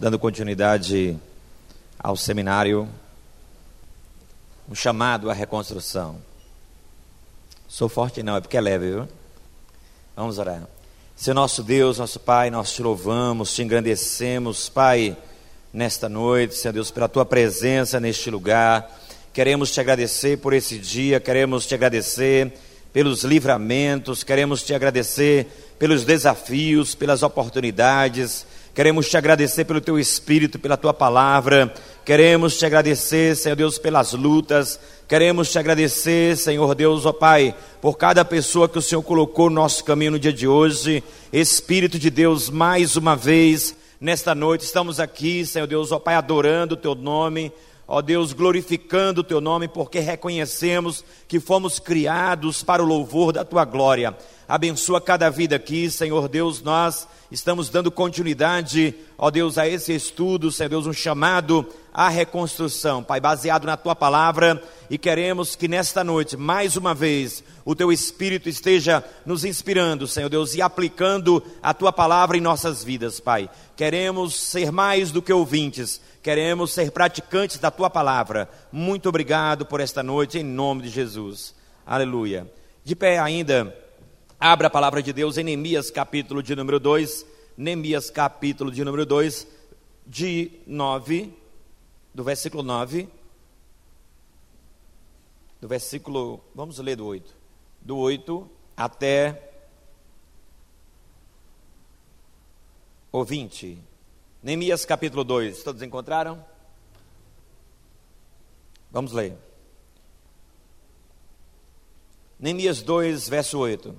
dando continuidade ao seminário, um chamado à reconstrução. Sou forte não, é porque é leve, viu? Vamos orar. Seu nosso Deus, nosso Pai, nós te louvamos, te engrandecemos, Pai, nesta noite, Senhor Deus, pela tua presença neste lugar. Queremos te agradecer por esse dia, queremos te agradecer pelos livramentos, queremos te agradecer pelos desafios, pelas oportunidades. Queremos te agradecer pelo teu espírito, pela tua palavra. Queremos te agradecer, Senhor Deus, pelas lutas. Queremos te agradecer, Senhor Deus, ó Pai, por cada pessoa que o Senhor colocou no nosso caminho no dia de hoje. Espírito de Deus, mais uma vez, nesta noite, estamos aqui, Senhor Deus, ó Pai, adorando o teu nome ó Deus, glorificando o teu nome, porque reconhecemos que fomos criados para o louvor da tua glória. Abençoa cada vida aqui, Senhor Deus, nós estamos dando continuidade, ó Deus, a esse estudo, Senhor Deus, um chamado à reconstrução, Pai, baseado na tua palavra, e queremos que nesta noite, mais uma vez, o teu Espírito esteja nos inspirando, Senhor Deus, e aplicando a tua palavra em nossas vidas, Pai. Queremos ser mais do que ouvintes, queremos ser praticantes da tua palavra. Muito obrigado por esta noite, em nome de Jesus. Aleluia. De pé ainda, abra a palavra de Deus em Neemias, capítulo de número 2. Neemias, capítulo de número 2, de 9, do versículo 9. Do versículo, vamos ler do 8. Do 8 até o 20. Neemias capítulo 2, todos encontraram? Vamos ler. Neemias 2, verso 8.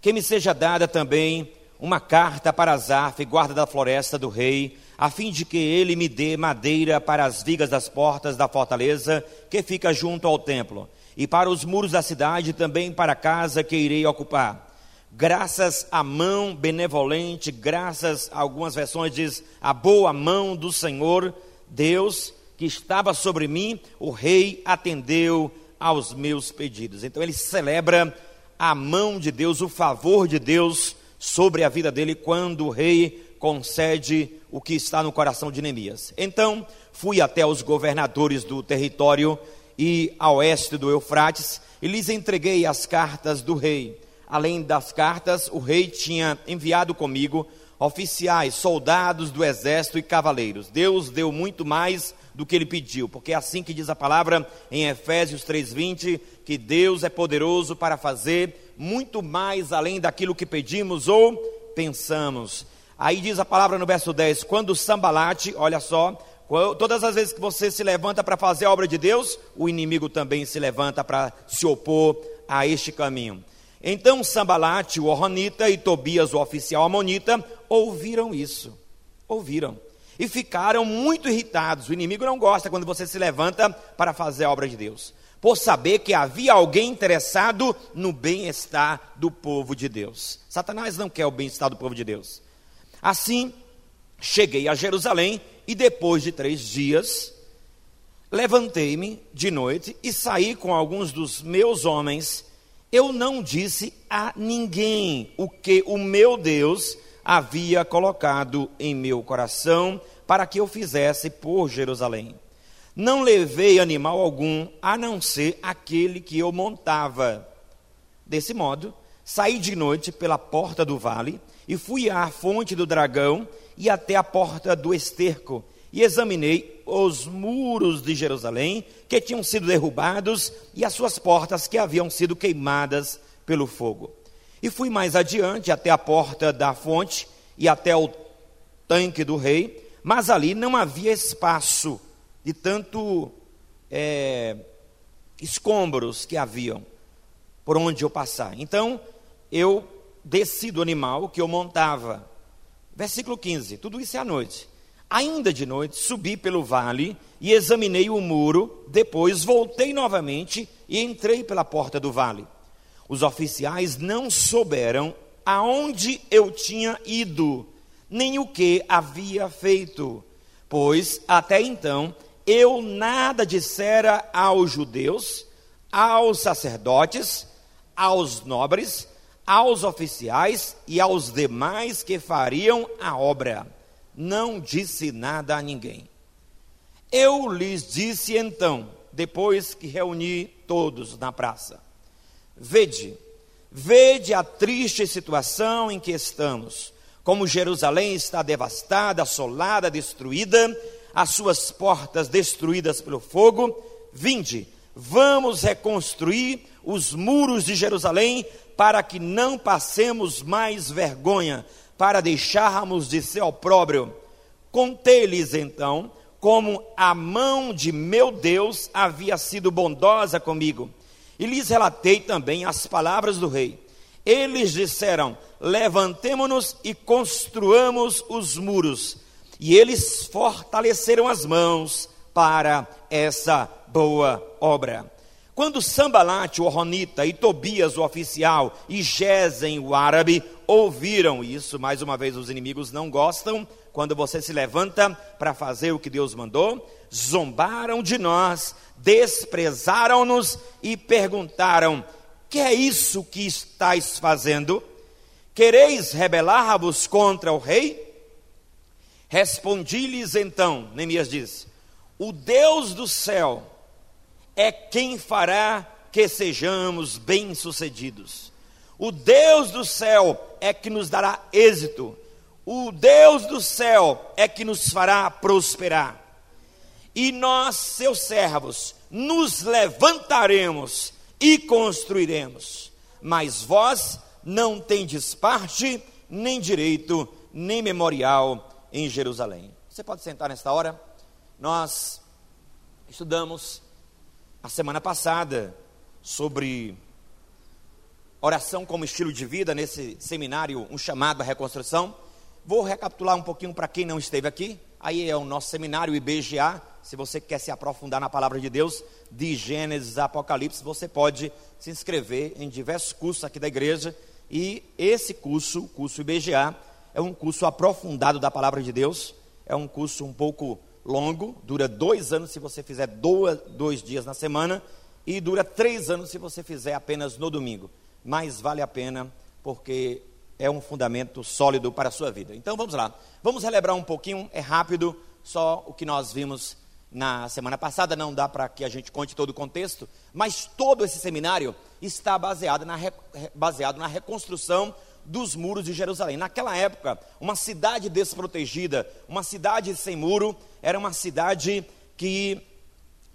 Que me seja dada também uma carta para Azaf, guarda da floresta do rei, a fim de que ele me dê madeira para as vigas das portas da fortaleza que fica junto ao templo, e para os muros da cidade, também para a casa que irei ocupar graças à mão benevolente, graças a algumas versões diz a boa mão do Senhor Deus que estava sobre mim, o rei atendeu aos meus pedidos. Então ele celebra a mão de Deus, o favor de Deus sobre a vida dele quando o rei concede o que está no coração de Neemias. Então, fui até os governadores do território e a oeste do Eufrates e lhes entreguei as cartas do rei além das cartas, o rei tinha enviado comigo oficiais, soldados do exército e cavaleiros. Deus deu muito mais do que ele pediu, porque é assim que diz a palavra em Efésios 3:20, que Deus é poderoso para fazer muito mais além daquilo que pedimos ou pensamos. Aí diz a palavra no verso 10, quando Sambalate, olha só, todas as vezes que você se levanta para fazer a obra de Deus, o inimigo também se levanta para se opor a este caminho. Então Sambalate, o Orronita, e Tobias, o oficial amonita, ouviram isso. Ouviram. E ficaram muito irritados. O inimigo não gosta quando você se levanta para fazer a obra de Deus. Por saber que havia alguém interessado no bem-estar do povo de Deus. Satanás não quer o bem-estar do povo de Deus. Assim, cheguei a Jerusalém e depois de três dias, levantei-me de noite e saí com alguns dos meus homens eu não disse a ninguém o que o meu Deus havia colocado em meu coração para que eu fizesse por Jerusalém. Não levei animal algum, a não ser aquele que eu montava. Desse modo, saí de noite pela porta do vale e fui à fonte do dragão e até a porta do esterco e examinei os muros de Jerusalém que tinham sido derrubados e as suas portas que haviam sido queimadas pelo fogo. E fui mais adiante até a porta da fonte e até o tanque do rei, mas ali não havia espaço de tanto é, escombros que haviam por onde eu passar. Então eu desci do animal que eu montava. Versículo 15: tudo isso é à noite. Ainda de noite, subi pelo vale e examinei o muro, depois voltei novamente e entrei pela porta do vale. Os oficiais não souberam aonde eu tinha ido, nem o que havia feito, pois até então eu nada dissera aos judeus, aos sacerdotes, aos nobres, aos oficiais e aos demais que fariam a obra não disse nada a ninguém. Eu lhes disse então, depois que reuni todos na praça: Vede, vede a triste situação em que estamos, como Jerusalém está devastada, assolada, destruída, as suas portas destruídas pelo fogo. Vinde, vamos reconstruir os muros de Jerusalém para que não passemos mais vergonha, para deixarmos de ser opróbrio. Contei-lhes então como a mão de meu Deus havia sido bondosa comigo. E lhes relatei também as palavras do rei. Eles disseram: Levantemo-nos e construamos os muros. E eles fortaleceram as mãos para essa boa obra. Quando Sambalate, o Ronita, e Tobias, o oficial, e Gesem, o árabe, ouviram isso, mais uma vez os inimigos não gostam, quando você se levanta para fazer o que Deus mandou, zombaram de nós, desprezaram-nos e perguntaram: Que é isso que estáis fazendo? Quereis rebelar-vos contra o rei? Respondi-lhes então, Neemias disse: O Deus do céu é quem fará que sejamos bem-sucedidos. O Deus do céu é que nos dará êxito. O Deus do céu é que nos fará prosperar. E nós, seus servos, nos levantaremos e construiremos. Mas vós não tendes parte, nem direito, nem memorial em Jerusalém. Você pode sentar nesta hora? Nós estudamos a semana passada sobre oração como estilo de vida nesse seminário, um chamado à reconstrução. Vou recapitular um pouquinho para quem não esteve aqui. Aí é o nosso seminário IBGA. Se você quer se aprofundar na palavra de Deus, de Gênesis a Apocalipse, você pode se inscrever em diversos cursos aqui da igreja. E esse curso, o curso IBGA, é um curso aprofundado da palavra de Deus. É um curso um pouco longo, dura dois anos se você fizer dois, dois dias na semana, e dura três anos se você fizer apenas no domingo. Mas vale a pena, porque é um fundamento sólido para a sua vida. Então vamos lá, vamos relembrar um pouquinho, é rápido, só o que nós vimos na semana passada, não dá para que a gente conte todo o contexto, mas todo esse seminário está baseado na, baseado na reconstrução dos muros de Jerusalém. Naquela época, uma cidade desprotegida, uma cidade sem muro, era uma cidade que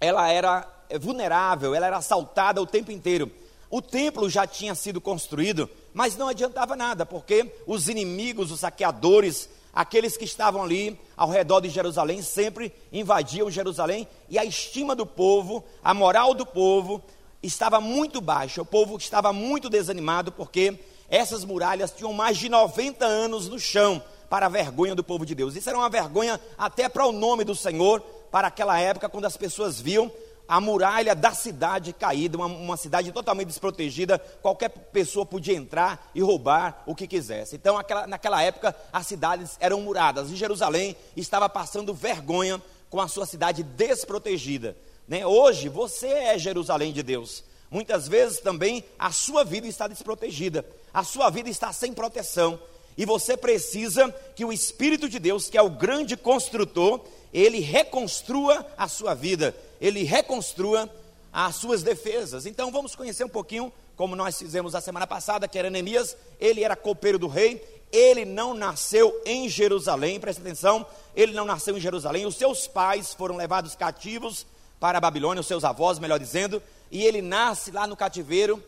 ela era vulnerável, ela era assaltada o tempo inteiro. O templo já tinha sido construído, mas não adiantava nada, porque os inimigos, os saqueadores, aqueles que estavam ali ao redor de Jerusalém sempre invadiam Jerusalém e a estima do povo, a moral do povo estava muito baixa. O povo estava muito desanimado porque essas muralhas tinham mais de 90 anos no chão, para a vergonha do povo de Deus. Isso era uma vergonha até para o nome do Senhor, para aquela época, quando as pessoas viam a muralha da cidade caída, uma, uma, cidade totalmente desprotegida, qualquer pessoa podia entrar e roubar o que quisesse. Então, aquela, naquela época, as cidades eram muradas e Jerusalém estava passando vergonha com a sua cidade desprotegida. Né? Hoje, você é Jerusalém de Deus. Muitas vezes também a sua vida está desprotegida, a sua vida está sem proteção. E você precisa que o Espírito de Deus, que é o grande construtor, ele reconstrua a sua vida, ele reconstrua as suas defesas. Então vamos conhecer um pouquinho, como nós fizemos a semana passada, que era Neemias, ele era copeiro do rei, ele não nasceu em Jerusalém, presta atenção, ele não nasceu em Jerusalém, os seus pais foram levados cativos para a Babilônia, os seus avós, melhor dizendo, e ele nasce lá no cativeiro.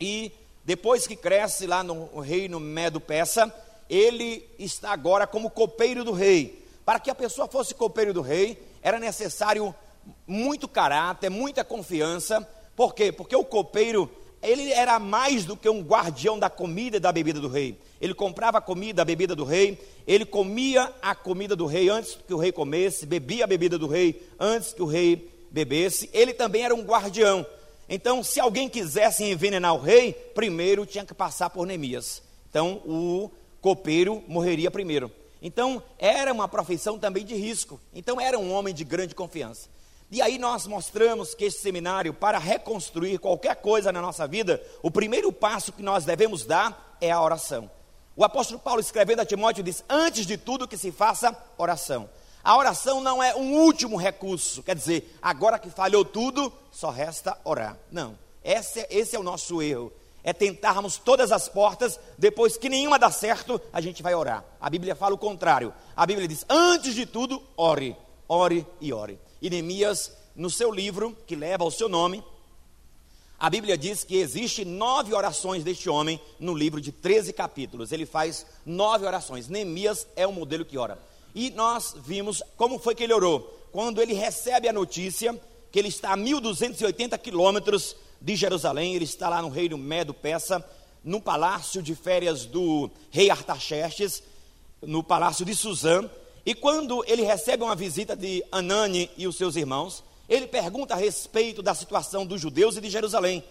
E depois que cresce lá no reino Medo-Persa, ele está agora como copeiro do rei. Para que a pessoa fosse copeiro do rei, era necessário muito caráter, muita confiança. Por quê? Porque o copeiro, ele era mais do que um guardião da comida e da bebida do rei. Ele comprava a comida, a bebida do rei, ele comia a comida do rei antes que o rei comesse, bebia a bebida do rei antes que o rei bebesse, ele também era um guardião. Então, se alguém quisesse envenenar o rei, primeiro tinha que passar por Neemias. Então, o copeiro morreria primeiro. Então, era uma profissão também de risco. Então, era um homem de grande confiança. E aí nós mostramos que esse seminário, para reconstruir qualquer coisa na nossa vida, o primeiro passo que nós devemos dar é a oração. O apóstolo Paulo, escrevendo a Timóteo, diz: Antes de tudo que se faça oração. A oração não é um último recurso, quer dizer, agora que falhou tudo, só resta orar. Não, esse, esse é o nosso erro. É tentarmos todas as portas, depois que nenhuma dá certo, a gente vai orar. A Bíblia fala o contrário. A Bíblia diz: antes de tudo, ore, ore e ore. E Neemias, no seu livro, que leva o seu nome, a Bíblia diz que existe nove orações deste homem no livro de 13 capítulos. Ele faz nove orações. Neemias é o modelo que ora. E nós vimos como foi que ele orou. Quando ele recebe a notícia que ele está a 1.280 quilômetros de Jerusalém, ele está lá no reino Medo-Persa, no palácio de férias do rei Artaxerxes, no palácio de Suzã. E quando ele recebe uma visita de Anani e os seus irmãos, ele pergunta a respeito da situação dos judeus e de Jerusalém.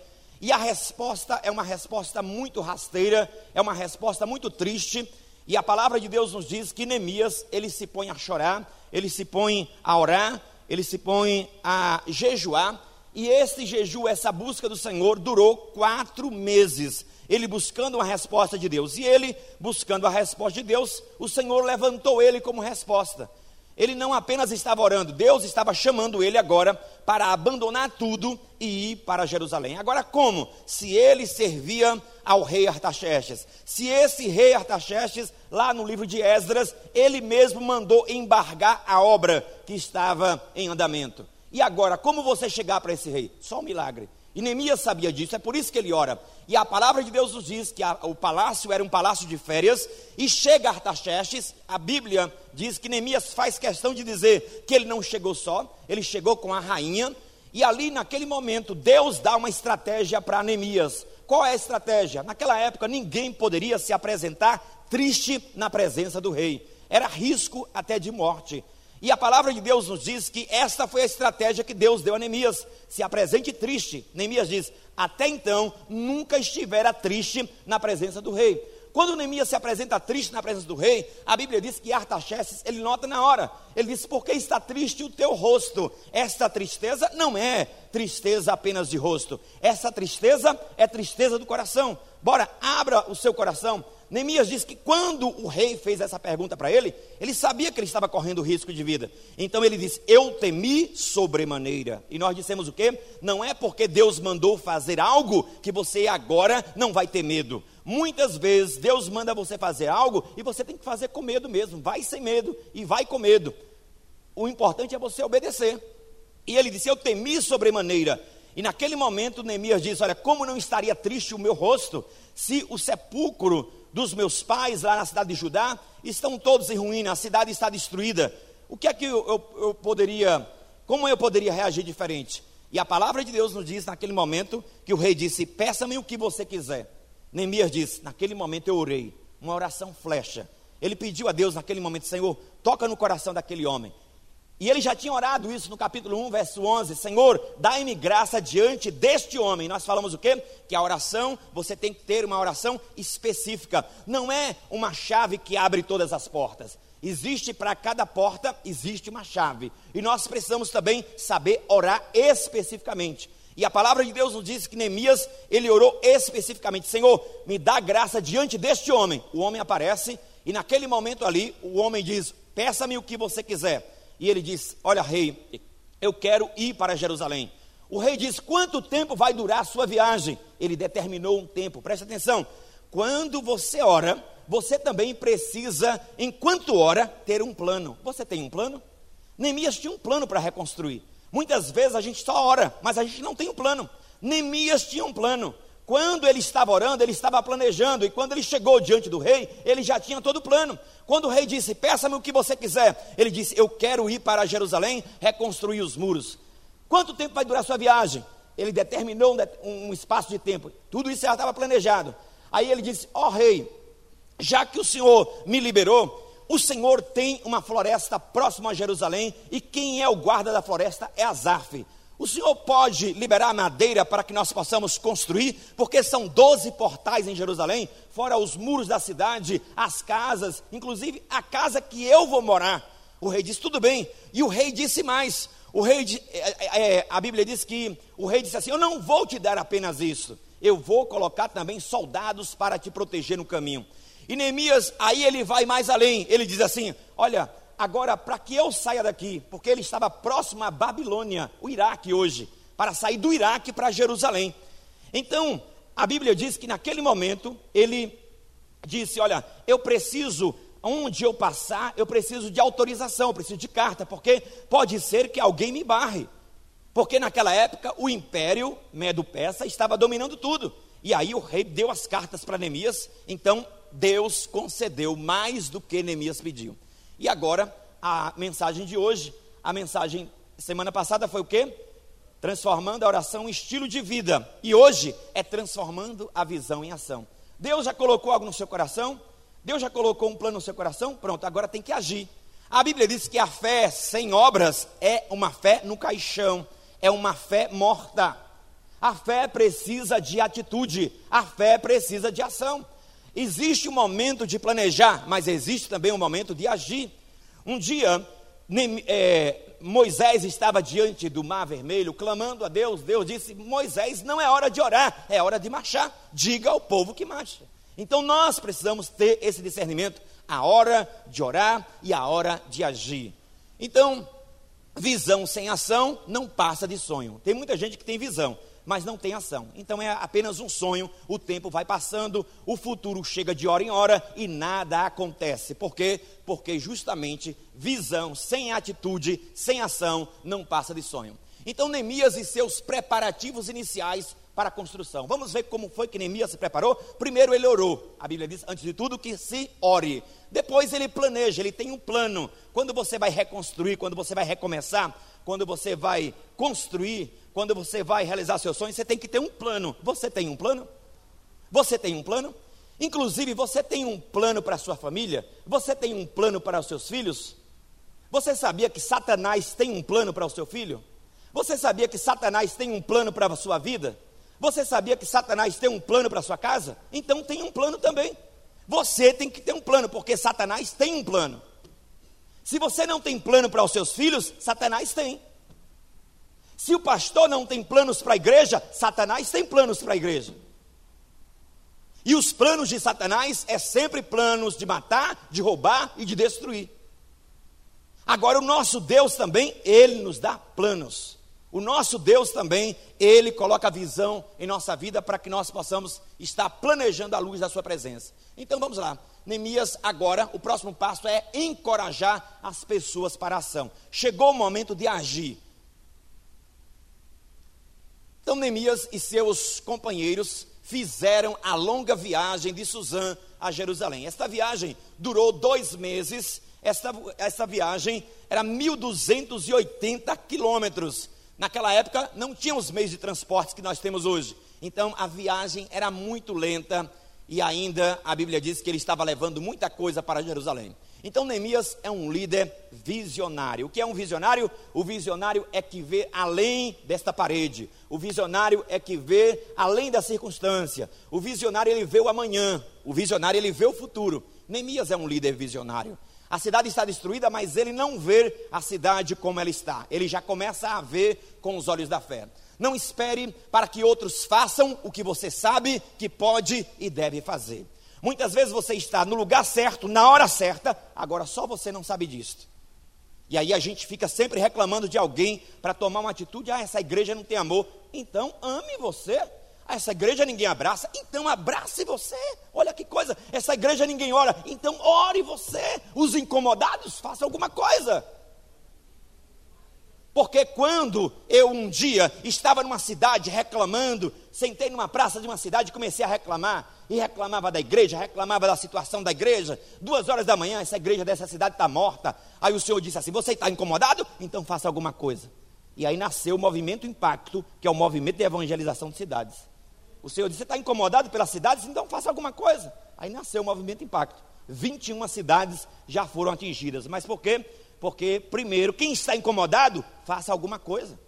E a resposta é uma resposta muito rasteira, é uma resposta muito triste, e a palavra de Deus nos diz que Neemias, ele se põe a chorar, ele se põe a orar, ele se põe a jejuar, e esse jejum, essa busca do Senhor, durou quatro meses. Ele buscando uma resposta de Deus. E ele, buscando a resposta de Deus, o Senhor levantou ele como resposta ele não apenas estava orando, Deus estava chamando ele agora para abandonar tudo e ir para Jerusalém. Agora, como? Se ele servia ao rei Artaxerxes, se esse rei Artaxerxes, lá no livro de Esdras, ele mesmo mandou embargar a obra que estava em andamento. E agora, como você chegar para esse rei? Só um milagre. E Neemias sabia disso, é por isso que ele ora. E a palavra de Deus nos diz que a, o palácio era um palácio de férias, e chega Artaxerxes, a Bíblia diz que Neemias faz questão de dizer que ele não chegou só, ele chegou com a rainha, e ali naquele momento Deus dá uma estratégia para Neemias. Qual é a estratégia? Naquela época ninguém poderia se apresentar triste na presença do rei, era risco até de morte. E a palavra de Deus nos diz que esta foi a estratégia que Deus deu a Neemias. Se apresente triste. Neemias diz: Até então nunca estivera triste na presença do rei. Quando Neemias se apresenta triste na presença do rei, a Bíblia diz que Artaxerxes, ele nota na hora. Ele diz: Por que está triste o teu rosto? Esta tristeza não é tristeza apenas de rosto. Essa tristeza é tristeza do coração. Bora, abra o seu coração Neemias diz que quando o rei fez essa pergunta para ele, ele sabia que ele estava correndo risco de vida. Então ele disse: Eu temi sobremaneira. E nós dissemos o quê? Não é porque Deus mandou fazer algo que você agora não vai ter medo. Muitas vezes Deus manda você fazer algo e você tem que fazer com medo mesmo. Vai sem medo e vai com medo. O importante é você obedecer. E ele disse: Eu temi sobremaneira. E naquele momento Neemias diz: Olha, como não estaria triste o meu rosto se o sepulcro dos meus pais lá na cidade de Judá estão todos em ruína, a cidade está destruída. O que é que eu, eu, eu poderia, como eu poderia reagir diferente? E a palavra de Deus nos diz naquele momento que o rei disse: Peça-me o que você quiser. Neemias disse: Naquele momento eu orei, uma oração flecha. Ele pediu a Deus naquele momento: Senhor, toca no coração daquele homem. E ele já tinha orado isso no capítulo 1, verso 11: Senhor, dai-me graça diante deste homem. Nós falamos o quê? Que a oração, você tem que ter uma oração específica. Não é uma chave que abre todas as portas. Existe para cada porta, existe uma chave. E nós precisamos também saber orar especificamente. E a palavra de Deus nos diz que Neemias, ele orou especificamente: Senhor, me dá graça diante deste homem. O homem aparece, e naquele momento ali, o homem diz: Peça-me o que você quiser e ele diz: Olha, rei, eu quero ir para Jerusalém. O rei diz: Quanto tempo vai durar a sua viagem? Ele determinou um tempo, preste atenção. Quando você ora, você também precisa, enquanto ora, ter um plano. Você tem um plano? Neemias tinha um plano para reconstruir. Muitas vezes a gente só ora, mas a gente não tem um plano. Neemias tinha um plano. Quando ele estava orando, ele estava planejando, e quando ele chegou diante do rei, ele já tinha todo o plano. Quando o rei disse: Peça-me o que você quiser, ele disse: Eu quero ir para Jerusalém reconstruir os muros. Quanto tempo vai durar sua viagem? Ele determinou um espaço de tempo. Tudo isso já estava planejado. Aí ele disse: Ó oh, rei, já que o senhor me liberou, o Senhor tem uma floresta próxima a Jerusalém, e quem é o guarda da floresta é Azarfe. O senhor pode liberar madeira para que nós possamos construir, porque são 12 portais em Jerusalém, fora os muros da cidade, as casas, inclusive a casa que eu vou morar. O rei disse: tudo bem. E o rei disse mais: o rei, é, é, é, a Bíblia diz que o rei disse assim: Eu não vou te dar apenas isso, eu vou colocar também soldados para te proteger no caminho. E Neemias, aí ele vai mais além. Ele diz assim: Olha, agora para que eu saia daqui, porque ele estava próximo à Babilônia, o Iraque hoje, para sair do Iraque para Jerusalém. Então, a Bíblia diz que naquele momento ele disse: Olha, eu preciso, onde eu passar, eu preciso de autorização, eu preciso de carta, porque pode ser que alguém me barre. Porque naquela época o império medo-persa estava dominando tudo. E aí o rei deu as cartas para Neemias, então Deus concedeu mais do que Neemias pediu. E agora, a mensagem de hoje, a mensagem semana passada foi o quê? Transformando a oração em estilo de vida. E hoje é transformando a visão em ação. Deus já colocou algo no seu coração? Deus já colocou um plano no seu coração? Pronto, agora tem que agir. A Bíblia diz que a fé sem obras é uma fé no caixão, é uma fé morta. A fé precisa de atitude, a fé precisa de ação. Existe um momento de planejar, mas existe também um momento de agir. Um dia, é, Moisés estava diante do mar vermelho, clamando a Deus. Deus disse: Moisés, não é hora de orar, é hora de marchar. Diga ao povo que marcha. Então nós precisamos ter esse discernimento, a hora de orar e a hora de agir. Então, visão sem ação não passa de sonho. Tem muita gente que tem visão, mas não tem ação. Então é apenas um sonho, o tempo vai passando, o futuro chega de hora em hora e nada acontece. Por quê? Porque justamente visão sem atitude, sem ação, não passa de sonho. Então Neemias e seus preparativos iniciais para a construção. Vamos ver como foi que Neemias se preparou? Primeiro ele orou. A Bíblia diz, antes de tudo, que se ore. Depois ele planeja, ele tem um plano. Quando você vai reconstruir, quando você vai recomeçar, quando você vai construir, quando você vai realizar seus sonhos, você tem que ter um plano. Você tem um plano? Você tem um plano? Inclusive, você tem um plano para a sua família? Você tem um plano para os seus filhos? Você sabia que Satanás tem um plano para o seu filho? Você sabia que Satanás tem um plano para a sua vida? Você sabia que Satanás tem um plano para a sua casa? Então tem um plano também. Você tem que ter um plano, porque Satanás tem um plano. Se você não tem plano para os seus filhos, Satanás tem. Se o pastor não tem planos para a igreja, Satanás tem planos para a igreja. E os planos de Satanás é sempre planos de matar, de roubar e de destruir. Agora o nosso Deus também, ele nos dá planos. O nosso Deus também, ele coloca visão em nossa vida para que nós possamos estar planejando a luz da sua presença. Então vamos lá. Neemias agora, o próximo passo é encorajar as pessoas para a ação. Chegou o momento de agir. Então Neemias e seus companheiros fizeram a longa viagem de Suzã a Jerusalém. Esta viagem durou dois meses. Esta, esta viagem era 1.280 quilômetros. Naquela época não tinha os meios de transporte que nós temos hoje. Então a viagem era muito lenta e ainda a Bíblia diz que ele estava levando muita coisa para Jerusalém. Então Neemias é um líder visionário. O que é um visionário? O visionário é que vê além desta parede. O visionário é que vê além da circunstância. O visionário ele vê o amanhã. O visionário ele vê o futuro. Neemias é um líder visionário. A cidade está destruída, mas ele não vê a cidade como ela está. Ele já começa a ver com os olhos da fé. Não espere para que outros façam o que você sabe que pode e deve fazer. Muitas vezes você está no lugar certo, na hora certa, agora só você não sabe disso. E aí a gente fica sempre reclamando de alguém para tomar uma atitude, ah, essa igreja não tem amor. Então ame você. Ah, essa igreja ninguém abraça, então abrace você. Olha que coisa, essa igreja ninguém ora, então ore você. Os incomodados, faça alguma coisa. Porque quando eu um dia estava numa cidade reclamando, sentei numa praça de uma cidade e comecei a reclamar, e reclamava da igreja, reclamava da situação da igreja, duas horas da manhã, essa igreja dessa cidade está morta. Aí o Senhor disse assim: Você está incomodado? Então faça alguma coisa. E aí nasceu o movimento Impacto, que é o movimento de evangelização de cidades. O Senhor disse: Você está incomodado pelas cidades? Então faça alguma coisa. Aí nasceu o movimento Impacto. 21 cidades já foram atingidas. Mas por quê? Porque, primeiro, quem está incomodado, faça alguma coisa.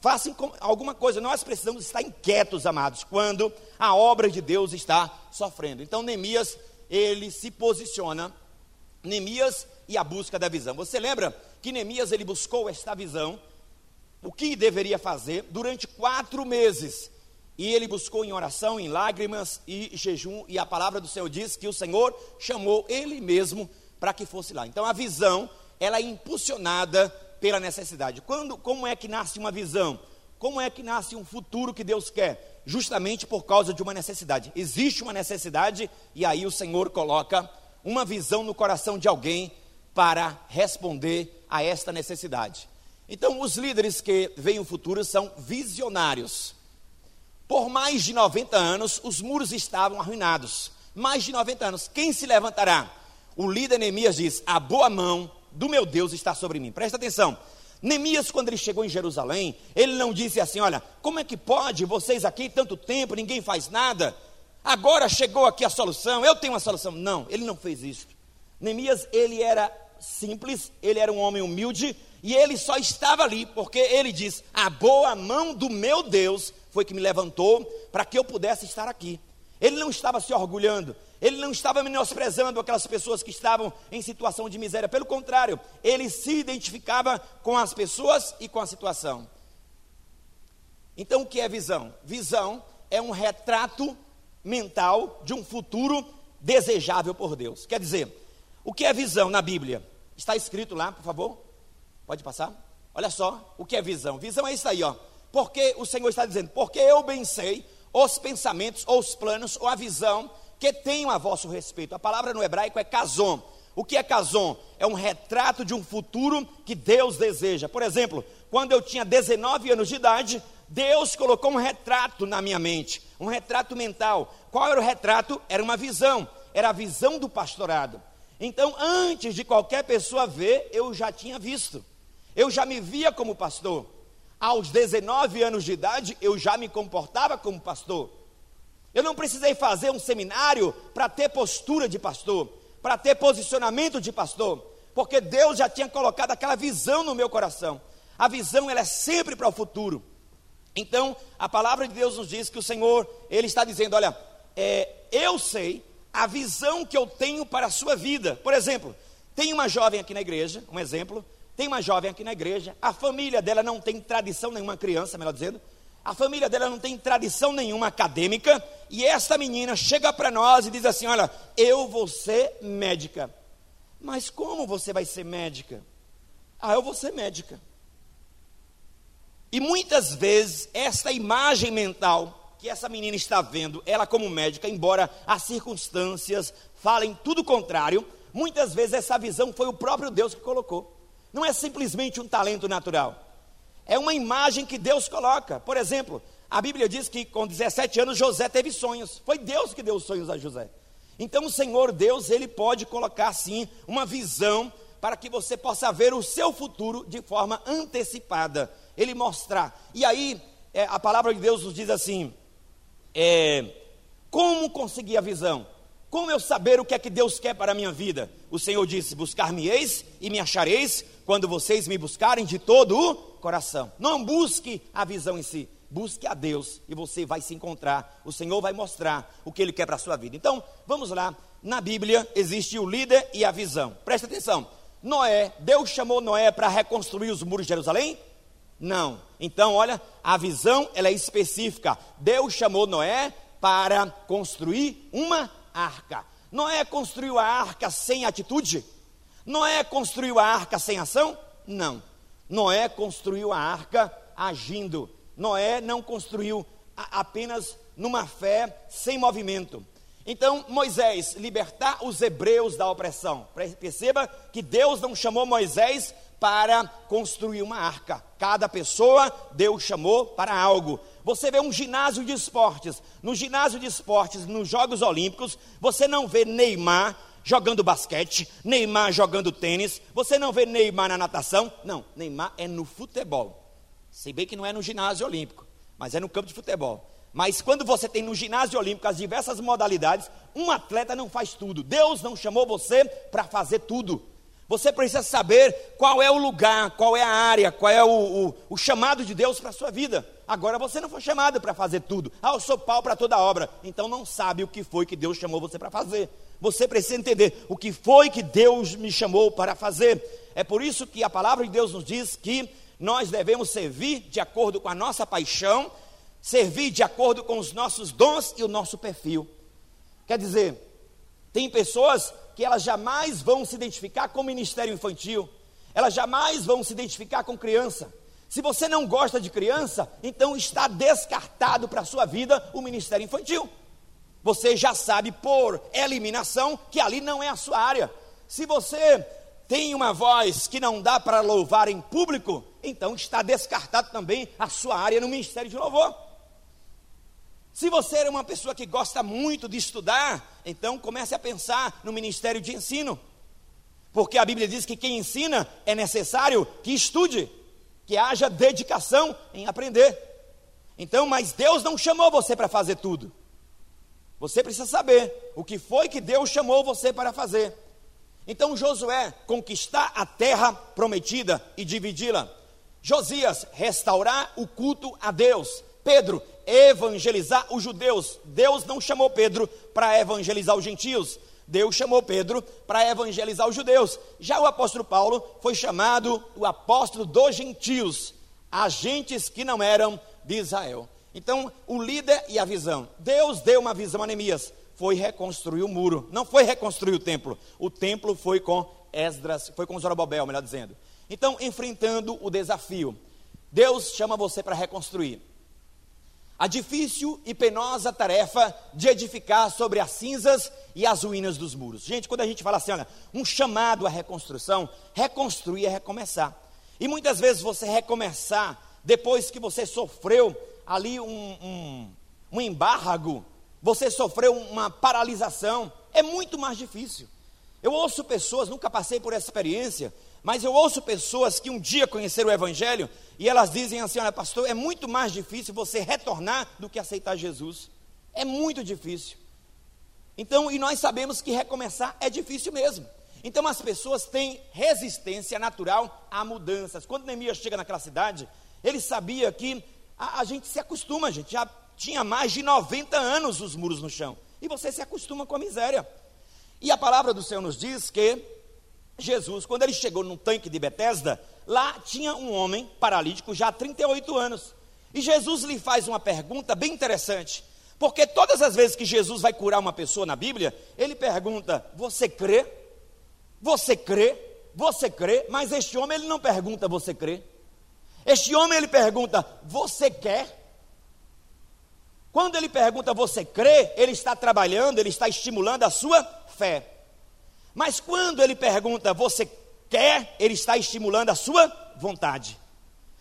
Faça alguma coisa. Nós precisamos estar inquietos, amados, quando a obra de Deus está sofrendo. Então, Neemias, ele se posiciona, Neemias e a busca da visão. Você lembra que Neemias, ele buscou esta visão, o que deveria fazer durante quatro meses. e ele buscou em oração, em lágrimas e jejum, e a palavra do Senhor diz que o Senhor chamou ele mesmo para que fosse lá. Então a visão, ela é impulsionada pela necessidade. Quando, como é que nasce uma visão? Como é que nasce um futuro que Deus quer? Justamente por causa de uma necessidade. Existe uma necessidade e aí o Senhor coloca uma visão no coração de alguém para responder a esta necessidade. Então, os líderes que veem o futuro são visionários. Por mais de 90 anos, os muros estavam arruinados. Mais de 90 anos. Quem se levantará? O líder Neemias diz: A boa mão do meu Deus está sobre mim. Presta atenção. Neemias, quando ele chegou em Jerusalém, ele não disse assim: Olha, como é que pode vocês aqui tanto tempo, ninguém faz nada? Agora chegou aqui a solução, eu tenho uma solução. Não, ele não fez isso. Neemias, ele era simples, ele era um homem humilde e ele só estava ali porque ele diz: A boa mão do meu Deus foi que me levantou para que eu pudesse estar aqui. Ele não estava se orgulhando, ele não estava menosprezando aquelas pessoas que estavam em situação de miséria, pelo contrário, ele se identificava com as pessoas e com a situação. Então, o que é visão? Visão é um retrato mental de um futuro desejável por Deus. Quer dizer, o que é visão na Bíblia? Está escrito lá, por favor? Pode passar? Olha só, o que é visão? Visão é isso aí, ó. Porque o Senhor está dizendo, porque eu bem sei os pensamentos, ou os planos, ou a visão que tenho a vosso respeito. A palavra no hebraico é casom. O que é casom? É um retrato de um futuro que Deus deseja. Por exemplo, quando eu tinha 19 anos de idade, Deus colocou um retrato na minha mente, um retrato mental. Qual era o retrato? Era uma visão, era a visão do pastorado. Então, antes de qualquer pessoa ver, eu já tinha visto. Eu já me via como pastor. Aos 19 anos de idade, eu já me comportava como pastor. Eu não precisei fazer um seminário para ter postura de pastor, para ter posicionamento de pastor, porque Deus já tinha colocado aquela visão no meu coração. A visão ela é sempre para o futuro. Então, a palavra de Deus nos diz que o Senhor, Ele está dizendo: olha, é, eu sei a visão que eu tenho para a sua vida. Por exemplo, tem uma jovem aqui na igreja, um exemplo, tem uma jovem aqui na igreja, a família dela não tem tradição nenhuma, criança, melhor dizendo, a família dela não tem tradição nenhuma acadêmica, e essa menina chega para nós e diz assim: Olha, eu vou ser médica. Mas como você vai ser médica? Ah, eu vou ser médica. E muitas vezes, essa imagem mental que essa menina está vendo, ela como médica, embora as circunstâncias falem tudo contrário, muitas vezes essa visão foi o próprio Deus que colocou. Não é simplesmente um talento natural. É uma imagem que Deus coloca. Por exemplo, a Bíblia diz que com 17 anos José teve sonhos. Foi Deus que deu os sonhos a José. Então o Senhor Deus, ele pode colocar sim uma visão para que você possa ver o seu futuro de forma antecipada. Ele mostrar. E aí é, a palavra de Deus nos diz assim: é, como conseguir a visão? Como eu saber o que é que Deus quer para a minha vida? O Senhor disse: Buscar-me-eis e me achareis quando vocês me buscarem de todo o coração. Não busque a visão em si, busque a Deus e você vai se encontrar. O Senhor vai mostrar o que Ele quer para a sua vida. Então, vamos lá. Na Bíblia existe o líder e a visão. Presta atenção. Noé, Deus chamou Noé para reconstruir os muros de Jerusalém? Não. Então, olha, a visão ela é específica. Deus chamou Noé para construir uma arca. Noé construiu a arca sem atitude? Noé construiu a arca sem ação? Não. Noé construiu a arca agindo. Noé não construiu apenas numa fé sem movimento. Então, Moisés, libertar os hebreus da opressão. Perceba que Deus não chamou Moisés para construir uma arca. Cada pessoa Deus chamou para algo. Você vê um ginásio de esportes. No ginásio de esportes, nos Jogos Olímpicos, você não vê Neymar jogando basquete, Neymar jogando tênis. Você não vê Neymar na natação. Não, Neymar é no futebol. Se bem que não é no ginásio olímpico, mas é no campo de futebol. Mas quando você tem no ginásio olímpico as diversas modalidades, um atleta não faz tudo. Deus não chamou você para fazer tudo. Você precisa saber qual é o lugar, qual é a área, qual é o, o, o chamado de Deus para a sua vida. Agora você não foi chamado para fazer tudo. Ah, eu sou pau para toda obra. Então não sabe o que foi que Deus chamou você para fazer. Você precisa entender o que foi que Deus me chamou para fazer. É por isso que a palavra de Deus nos diz que nós devemos servir de acordo com a nossa paixão, servir de acordo com os nossos dons e o nosso perfil. Quer dizer, tem pessoas que elas jamais vão se identificar com ministério infantil, elas jamais vão se identificar com criança. Se você não gosta de criança, então está descartado para a sua vida o ministério infantil. Você já sabe por eliminação que ali não é a sua área. Se você tem uma voz que não dá para louvar em público, então está descartado também a sua área no ministério de louvor. Se você é uma pessoa que gosta muito de estudar, então comece a pensar no ministério de ensino. Porque a Bíblia diz que quem ensina é necessário que estude que haja dedicação em aprender. Então, mas Deus não chamou você para fazer tudo. Você precisa saber o que foi que Deus chamou você para fazer. Então Josué conquistar a terra prometida e dividi-la. Josias restaurar o culto a Deus. Pedro evangelizar os judeus. Deus não chamou Pedro para evangelizar os gentios. Deus chamou Pedro para evangelizar os judeus. Já o apóstolo Paulo foi chamado o apóstolo dos gentios, agentes que não eram de Israel. Então, o líder e a visão. Deus deu uma visão a Neemias, foi reconstruir o muro, não foi reconstruir o templo. O templo foi com Esdras, foi com Zorobabel, melhor dizendo. Então, enfrentando o desafio. Deus chama você para reconstruir a difícil e penosa tarefa de edificar sobre as cinzas e as ruínas dos muros. Gente, quando a gente fala assim, olha, um chamado à reconstrução, reconstruir é recomeçar. E muitas vezes você recomeçar depois que você sofreu ali um, um, um embargo, você sofreu uma paralisação, é muito mais difícil. Eu ouço pessoas, nunca passei por essa experiência, mas eu ouço pessoas que um dia conheceram o Evangelho e elas dizem assim: olha, pastor, é muito mais difícil você retornar do que aceitar Jesus. É muito difícil. Então, e nós sabemos que recomeçar é difícil mesmo. Então, as pessoas têm resistência natural a mudanças. Quando Neemias chega naquela cidade, ele sabia que a, a gente se acostuma, a gente já tinha mais de 90 anos os muros no chão. E você se acostuma com a miséria. E a palavra do Senhor nos diz que Jesus, quando ele chegou no tanque de Betesda, lá tinha um homem paralítico já há 38 anos. E Jesus lhe faz uma pergunta bem interessante, porque todas as vezes que Jesus vai curar uma pessoa na Bíblia, ele pergunta: "Você crê? Você crê? Você crê?" Mas este homem ele não pergunta: "Você crê?" Este homem ele pergunta: "Você quer?" Quando ele pergunta: "Você crê?", ele está trabalhando, ele está estimulando a sua fé. Mas quando ele pergunta, você quer, ele está estimulando a sua vontade.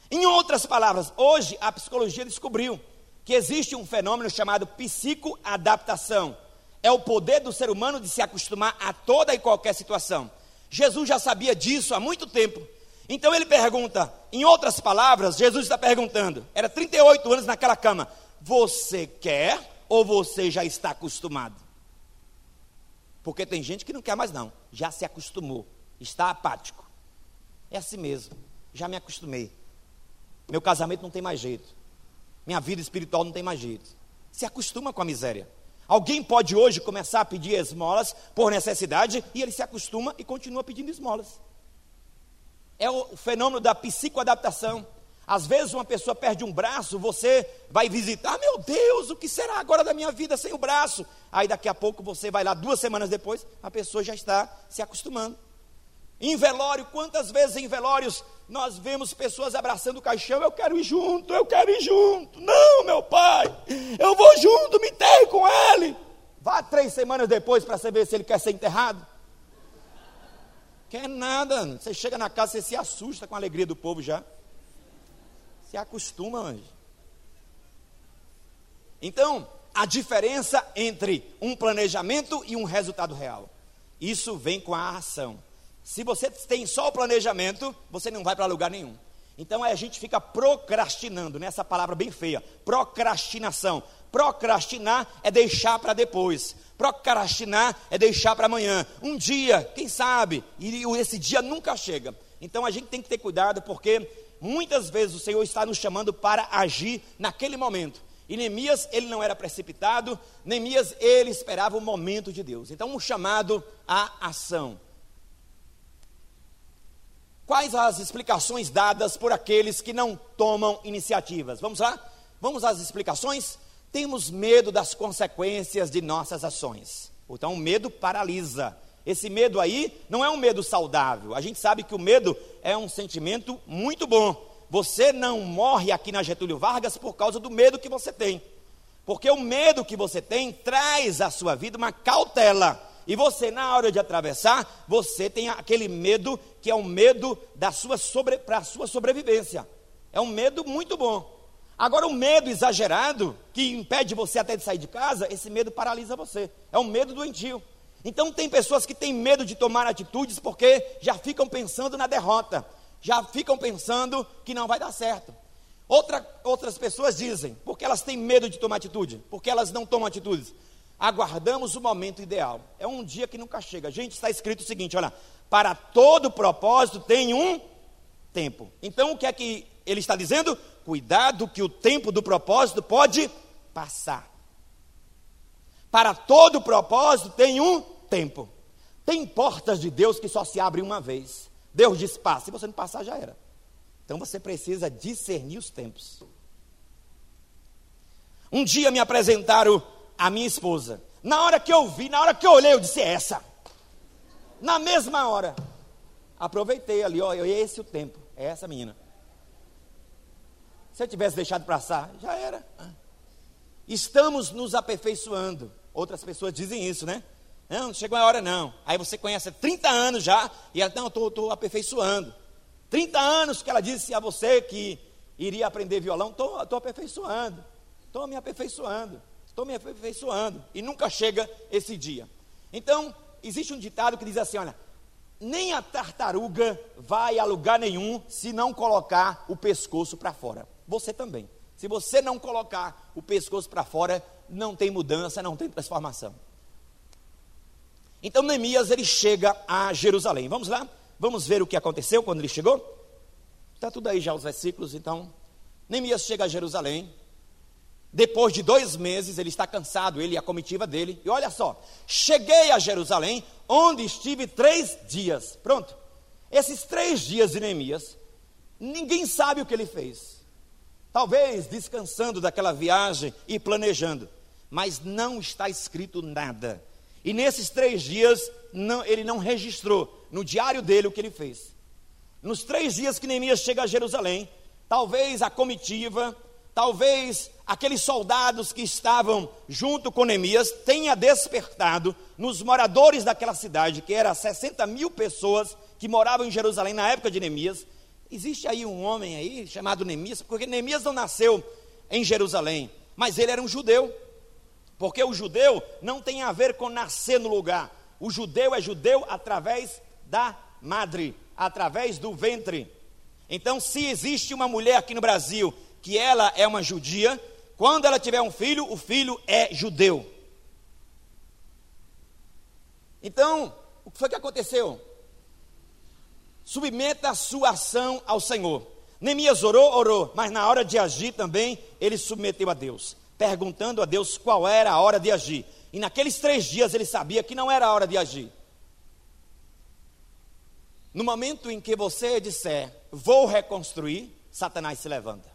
Em outras palavras, hoje a psicologia descobriu que existe um fenômeno chamado psicoadaptação. É o poder do ser humano de se acostumar a toda e qualquer situação. Jesus já sabia disso há muito tempo. Então ele pergunta, em outras palavras, Jesus está perguntando, era 38 anos naquela cama: Você quer ou você já está acostumado? Porque tem gente que não quer mais, não. Já se acostumou. Está apático. É assim mesmo. Já me acostumei. Meu casamento não tem mais jeito. Minha vida espiritual não tem mais jeito. Se acostuma com a miséria. Alguém pode hoje começar a pedir esmolas por necessidade e ele se acostuma e continua pedindo esmolas. É o fenômeno da psicoadaptação. Às vezes uma pessoa perde um braço, você vai visitar, ah, meu Deus, o que será agora da minha vida sem o braço? Aí daqui a pouco você vai lá, duas semanas depois, a pessoa já está se acostumando. Em velório, quantas vezes em velórios nós vemos pessoas abraçando o caixão, eu quero ir junto, eu quero ir junto. Não, meu pai, eu vou junto, me enterre com ele. Vá três semanas depois para saber se ele quer ser enterrado. Quer nada, você chega na casa, você se assusta com a alegria do povo já. Se acostuma, anjo. Então, a diferença entre um planejamento e um resultado real. Isso vem com a ação. Se você tem só o planejamento, você não vai para lugar nenhum. Então a gente fica procrastinando, nessa palavra bem feia, procrastinação. Procrastinar é deixar para depois. Procrastinar é deixar para amanhã. Um dia, quem sabe, e esse dia nunca chega. Então a gente tem que ter cuidado porque muitas vezes o Senhor está nos chamando para agir naquele momento. E Neemias, ele não era precipitado, Neemias, ele esperava o momento de Deus. Então, um chamado à ação. Quais as explicações dadas por aqueles que não tomam iniciativas? Vamos lá? Vamos às explicações? Temos medo das consequências de nossas ações. Então, o medo paralisa. Esse medo aí não é um medo saudável. A gente sabe que o medo é um sentimento muito bom. Você não morre aqui na Getúlio Vargas por causa do medo que você tem. Porque o medo que você tem traz à sua vida uma cautela. E você, na hora de atravessar, você tem aquele medo que é um medo da sua sobre, para a sua sobrevivência. É um medo muito bom. Agora, o medo exagerado, que impede você até de sair de casa, esse medo paralisa você. É um medo doentio. Então, tem pessoas que têm medo de tomar atitudes porque já ficam pensando na derrota, já ficam pensando que não vai dar certo. Outra, outras pessoas dizem, porque elas têm medo de tomar atitude, porque elas não tomam atitudes. Aguardamos o momento ideal. É um dia que nunca chega. Gente, está escrito o seguinte: olha, para todo propósito tem um tempo. Então, o que é que ele está dizendo? Cuidado, que o tempo do propósito pode passar. Para todo propósito tem um tempo. Tem portas de Deus que só se abrem uma vez. Deus diz: passa. Se você não passar, já era. Então você precisa discernir os tempos. Um dia me apresentaram a minha esposa. Na hora que eu vi, na hora que eu olhei, eu disse: é essa. Na mesma hora. Aproveitei ali, ó, é esse o tempo. É essa menina. Se eu tivesse deixado passar, já era. Estamos nos aperfeiçoando. Outras pessoas dizem isso, né? Não, não chegou a hora não. Aí você conhece há 30 anos já, e ela, não, estou aperfeiçoando. 30 anos que ela disse a você que iria aprender violão, estou aperfeiçoando, estou me aperfeiçoando, estou me aperfeiçoando, e nunca chega esse dia. Então, existe um ditado que diz assim: olha, nem a tartaruga vai a lugar nenhum se não colocar o pescoço para fora. Você também. Se você não colocar o pescoço para fora, não tem mudança, não tem transformação. Então Neemias ele chega a Jerusalém. Vamos lá? Vamos ver o que aconteceu quando ele chegou? Está tudo aí já os versículos, então. Neemias chega a Jerusalém. Depois de dois meses, ele está cansado, ele e a comitiva dele. E olha só, cheguei a Jerusalém, onde estive três dias. Pronto. Esses três dias de Neemias, ninguém sabe o que ele fez. Talvez descansando daquela viagem e planejando. Mas não está escrito nada. E nesses três dias, não, ele não registrou no diário dele o que ele fez. Nos três dias que Neemias chega a Jerusalém, talvez a comitiva, talvez aqueles soldados que estavam junto com Neemias tenha despertado nos moradores daquela cidade, que era 60 mil pessoas que moravam em Jerusalém na época de Neemias. Existe aí um homem aí chamado Neemias, porque Neemias não nasceu em Jerusalém, mas ele era um judeu. Porque o judeu não tem a ver com nascer no lugar. O judeu é judeu através da madre, através do ventre. Então, se existe uma mulher aqui no Brasil que ela é uma judia, quando ela tiver um filho, o filho é judeu. Então, o que foi que aconteceu? Submeta a sua ação ao Senhor. Neemias orou, orou, mas na hora de agir também, ele submeteu a Deus, perguntando a Deus qual era a hora de agir. E naqueles três dias ele sabia que não era a hora de agir. No momento em que você disser, vou reconstruir, Satanás se levanta.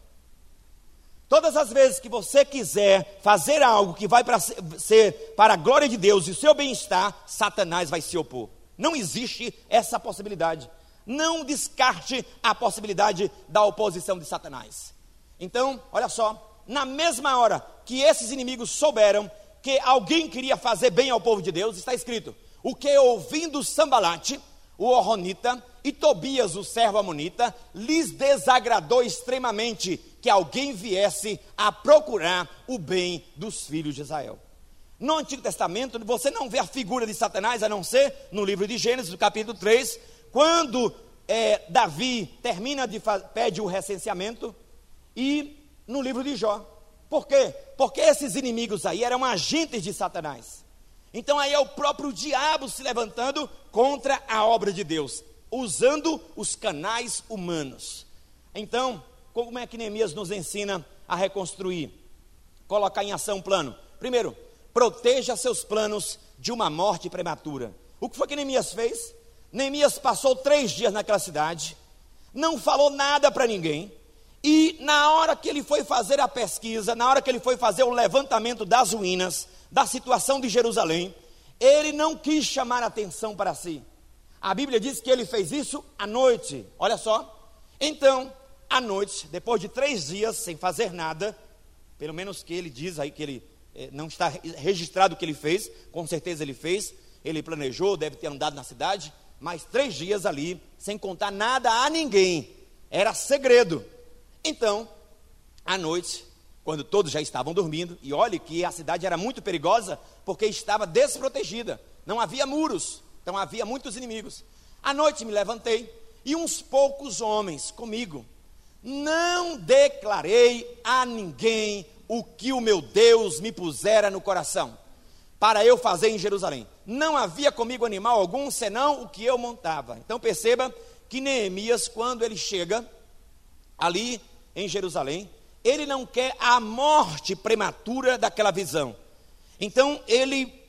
Todas as vezes que você quiser fazer algo que vai para ser para a glória de Deus e o seu bem-estar, Satanás vai se opor. Não existe essa possibilidade. Não descarte a possibilidade da oposição de Satanás. Então, olha só, na mesma hora que esses inimigos souberam que alguém queria fazer bem ao povo de Deus, está escrito: o que ouvindo Sambalate, o Orronita, e Tobias, o servo Amonita, lhes desagradou extremamente que alguém viesse a procurar o bem dos filhos de Israel. No Antigo Testamento, você não vê a figura de Satanás, a não ser no livro de Gênesis, capítulo 3, quando é, Davi termina de pede o recenseamento, e no livro de Jó. Por quê? Porque esses inimigos aí eram agentes de Satanás. Então aí é o próprio diabo se levantando contra a obra de Deus, usando os canais humanos. Então, como é que Neemias nos ensina a reconstruir? Colocar em ação um plano. Primeiro, proteja seus planos de uma morte prematura. O que foi que Neemias fez? Neemias passou três dias naquela cidade, não falou nada para ninguém, E na hora que ele foi fazer a pesquisa, na hora que ele foi fazer o levantamento das ruínas, da situação de Jerusalém, ele não quis chamar atenção para si. A Bíblia diz que ele fez isso à noite. Olha só. Então, à noite, depois de três dias sem fazer nada, pelo menos que ele diz aí que ele eh, não está registrado o que ele fez, com certeza ele fez, ele planejou, deve ter andado na cidade, mas três dias ali, sem contar nada a ninguém, era segredo. Então, à noite, quando todos já estavam dormindo, e olhe que a cidade era muito perigosa, porque estava desprotegida, não havia muros, então havia muitos inimigos. À noite me levantei, e uns poucos homens comigo. Não declarei a ninguém o que o meu Deus me pusera no coração, para eu fazer em Jerusalém. Não havia comigo animal algum, senão o que eu montava. Então perceba que Neemias, quando ele chega ali em Jerusalém, ele não quer a morte prematura daquela visão. Então ele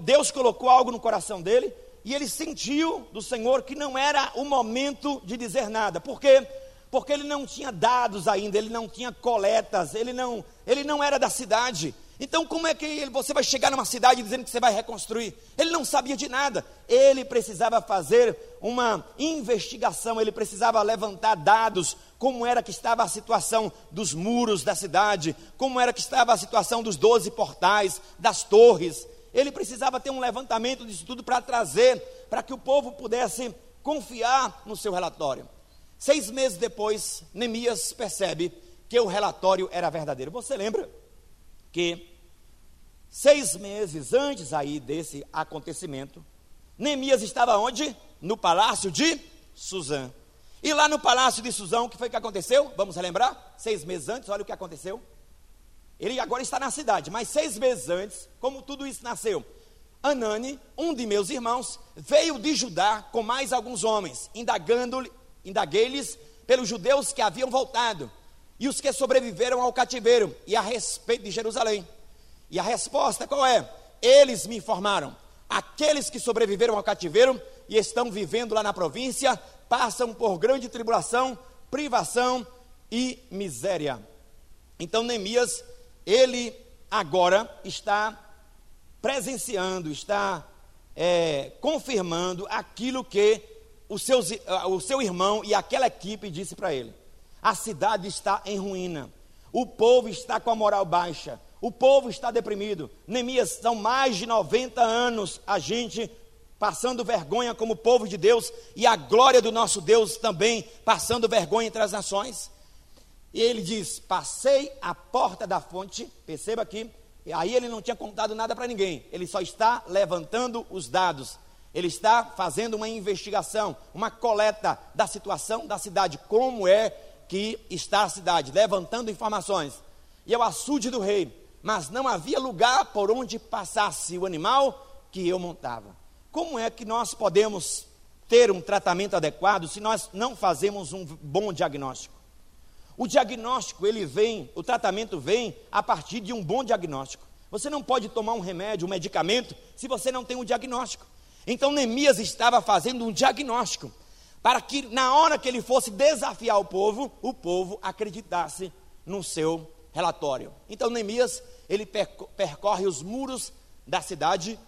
Deus colocou algo no coração dele e ele sentiu do Senhor que não era o momento de dizer nada. Por quê? Porque ele não tinha dados ainda, ele não tinha coletas, ele não, ele não era da cidade. Então, como é que você vai chegar numa cidade dizendo que você vai reconstruir? Ele não sabia de nada. Ele precisava fazer uma investigação, ele precisava levantar dados, como era que estava a situação dos muros da cidade, como era que estava a situação dos doze portais, das torres. Ele precisava ter um levantamento disso tudo para trazer, para que o povo pudesse confiar no seu relatório. Seis meses depois, Neemias percebe que o relatório era verdadeiro. Você lembra que Seis meses antes aí desse acontecimento, Neemias estava onde? No palácio de Suzã. E lá no palácio de Suzã, o que foi que aconteceu? Vamos relembrar? Seis meses antes, olha o que aconteceu. Ele agora está na cidade, mas seis meses antes, como tudo isso nasceu? Anani, um de meus irmãos, veio de Judá com mais alguns homens, indagando, indaguei-lhes pelos judeus que haviam voltado e os que sobreviveram ao cativeiro e a respeito de Jerusalém. E a resposta qual é? Eles me informaram. Aqueles que sobreviveram ao cativeiro e estão vivendo lá na província passam por grande tribulação, privação e miséria. Então Neemias, ele agora está presenciando, está é, confirmando aquilo que o, seus, o seu irmão e aquela equipe disse para ele. A cidade está em ruína, o povo está com a moral baixa, o povo está deprimido. Neemias, são mais de 90 anos a gente passando vergonha como povo de Deus e a glória do nosso Deus também passando vergonha entre as nações. E ele diz: Passei a porta da fonte, perceba aqui, e aí ele não tinha contado nada para ninguém, ele só está levantando os dados, ele está fazendo uma investigação, uma coleta da situação da cidade, como é que está a cidade, levantando informações. E ao açude do rei, mas não havia lugar por onde passasse o animal que eu montava. Como é que nós podemos ter um tratamento adequado se nós não fazemos um bom diagnóstico? O diagnóstico, ele vem, o tratamento vem a partir de um bom diagnóstico. Você não pode tomar um remédio, um medicamento, se você não tem um diagnóstico. Então Neemias estava fazendo um diagnóstico para que na hora que ele fosse desafiar o povo, o povo acreditasse no seu relatório. Então Neemias, ele percorre os muros da cidade,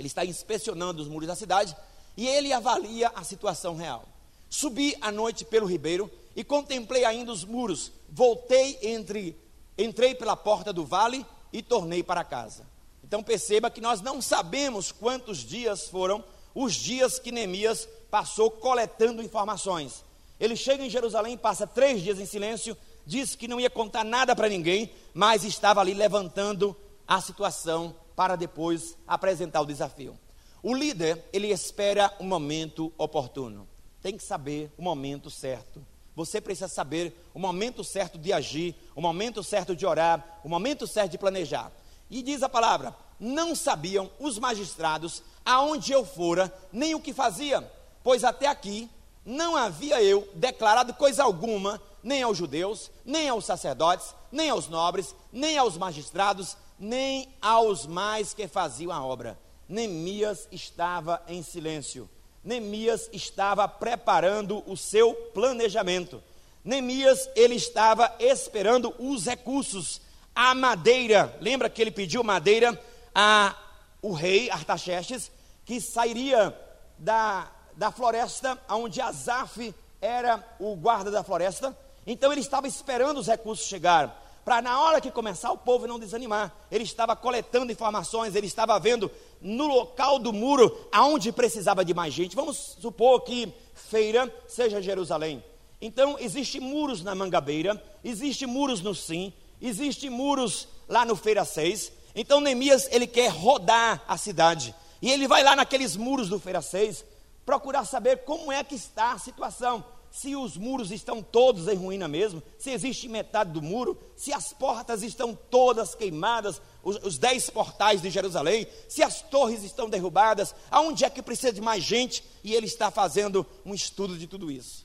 ele está inspecionando os muros da cidade e ele avalia a situação real. Subi à noite pelo ribeiro e contemplei ainda os muros. Voltei entre entrei pela porta do vale e tornei para casa. Então perceba que nós não sabemos quantos dias foram os dias que Neemias passou coletando informações. Ele chega em Jerusalém, passa três dias em silêncio, disse que não ia contar nada para ninguém, mas estava ali levantando a situação para depois apresentar o desafio. O líder, ele espera o momento oportuno. Tem que saber o momento certo. Você precisa saber o momento certo de agir, o momento certo de orar, o momento certo de planejar. E diz a palavra: não sabiam os magistrados aonde eu fora, nem o que fazia, pois até aqui não havia eu declarado coisa alguma nem aos judeus, nem aos sacerdotes, nem aos nobres, nem aos magistrados, nem aos mais que faziam a obra. Neemias estava em silêncio. Neemias estava preparando o seu planejamento. Neemias, ele estava esperando os recursos, a madeira. Lembra que ele pediu madeira a o rei Artaxerxes, que sairia da, da floresta, onde Azaf era o guarda da floresta. Então ele estava esperando os recursos chegar, para na hora que começar o povo não desanimar. Ele estava coletando informações, ele estava vendo no local do muro aonde precisava de mais gente. Vamos supor que feira seja Jerusalém. Então existe muros na Mangabeira, existe muros no Sim, existe muros lá no Feira 6. Então Neemias ele quer rodar a cidade. E ele vai lá naqueles muros do Feira 6 procurar saber como é que está a situação. Se os muros estão todos em ruína mesmo, se existe metade do muro, se as portas estão todas queimadas, os, os dez portais de Jerusalém, se as torres estão derrubadas, aonde é que precisa de mais gente? E ele está fazendo um estudo de tudo isso.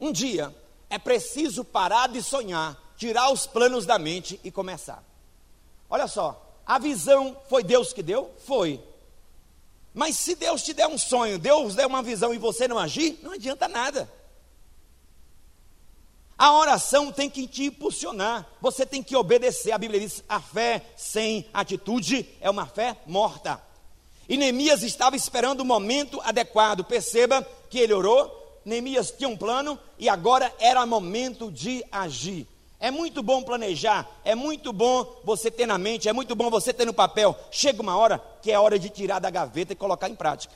Um dia é preciso parar de sonhar, tirar os planos da mente e começar. Olha só, a visão foi Deus que deu? Foi. Mas se Deus te der um sonho, Deus der uma visão e você não agir, não adianta nada. A oração tem que te impulsionar, você tem que obedecer. A Bíblia diz: a fé sem atitude é uma fé morta. E Neemias estava esperando o momento adequado. Perceba que ele orou, Neemias tinha um plano e agora era momento de agir. É muito bom planejar, é muito bom você ter na mente, é muito bom você ter no papel. Chega uma hora que é hora de tirar da gaveta e colocar em prática.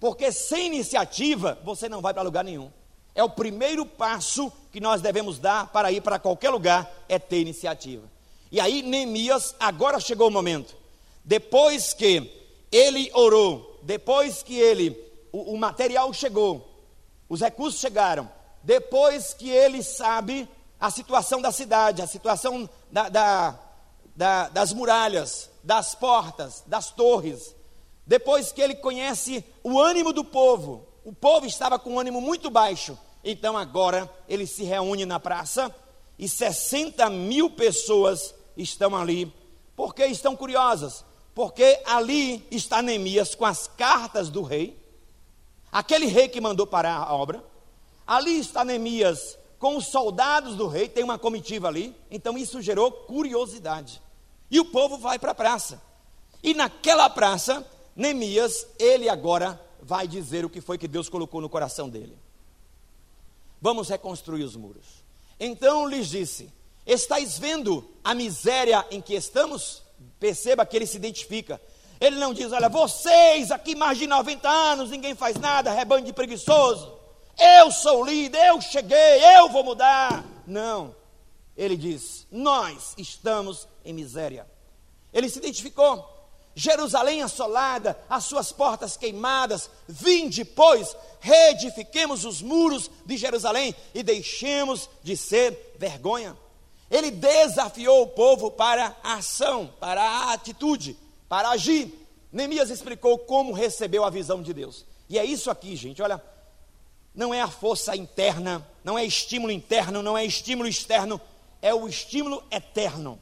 Porque sem iniciativa você não vai para lugar nenhum. É o primeiro passo que nós devemos dar para ir para qualquer lugar, é ter iniciativa. E aí, Neemias, agora chegou o momento. Depois que ele orou, depois que ele, o, o material chegou, os recursos chegaram, depois que ele sabe a situação da cidade, a situação da, da, da, das muralhas, das portas, das torres, depois que ele conhece o ânimo do povo, o povo estava com um ânimo muito baixo, então agora ele se reúne na praça e 60 mil pessoas estão ali, porque estão curiosas, porque ali está Neemias com as cartas do rei, aquele rei que mandou parar a obra, Ali está Neemias com os soldados do rei, tem uma comitiva ali, então isso gerou curiosidade. E o povo vai para a praça. E naquela praça, Neemias, ele agora vai dizer o que foi que Deus colocou no coração dele. Vamos reconstruir os muros. Então lhes disse: Estais vendo a miséria em que estamos? Perceba que ele se identifica. Ele não diz: Olha, vocês aqui mais de 90 anos, ninguém faz nada, rebanho de preguiçoso eu sou líder, eu cheguei, eu vou mudar. Não. Ele diz: Nós estamos em miséria. Ele se identificou. Jerusalém assolada, as suas portas queimadas. Vinde, pois, reedifiquemos os muros de Jerusalém e deixemos de ser vergonha. Ele desafiou o povo para a ação, para a atitude, para agir. Neemias explicou como recebeu a visão de Deus. E é isso aqui, gente. Olha, não é a força interna, não é estímulo interno, não é estímulo externo, é o estímulo eterno.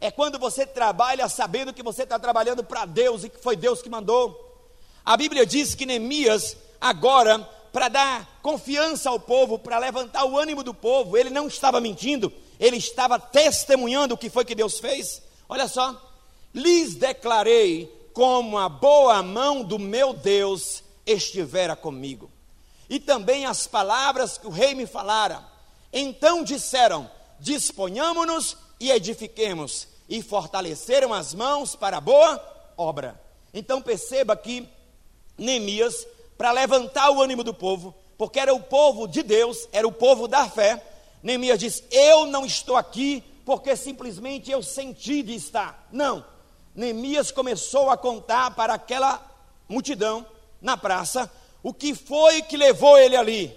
É quando você trabalha sabendo que você está trabalhando para Deus e que foi Deus que mandou. A Bíblia diz que Neemias, agora, para dar confiança ao povo, para levantar o ânimo do povo, ele não estava mentindo, ele estava testemunhando o que foi que Deus fez. Olha só, lhes declarei como a boa mão do meu Deus estivera comigo e também as palavras que o rei me falara. Então disseram: disponhamos-nos e edifiquemos, e fortaleceram as mãos para a boa obra. Então perceba que Neemias, para levantar o ânimo do povo, porque era o povo de Deus, era o povo da fé, Neemias diz: Eu não estou aqui porque simplesmente eu senti de estar. Não. Neemias começou a contar para aquela multidão na praça o que foi que levou ele ali.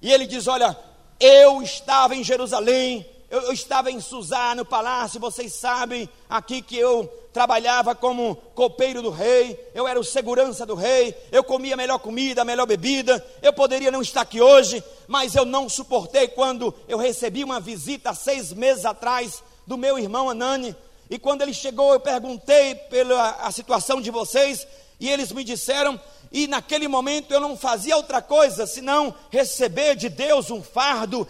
E ele diz: Olha, eu estava em Jerusalém, eu, eu estava em Suzá, no palácio, vocês sabem aqui que eu trabalhava como copeiro do rei, eu era o segurança do rei, eu comia a melhor comida, a melhor bebida, eu poderia não estar aqui hoje, mas eu não suportei quando eu recebi uma visita seis meses atrás do meu irmão Anani, e quando ele chegou eu perguntei pela a situação de vocês, e eles me disseram e naquele momento eu não fazia outra coisa senão receber de Deus um fardo,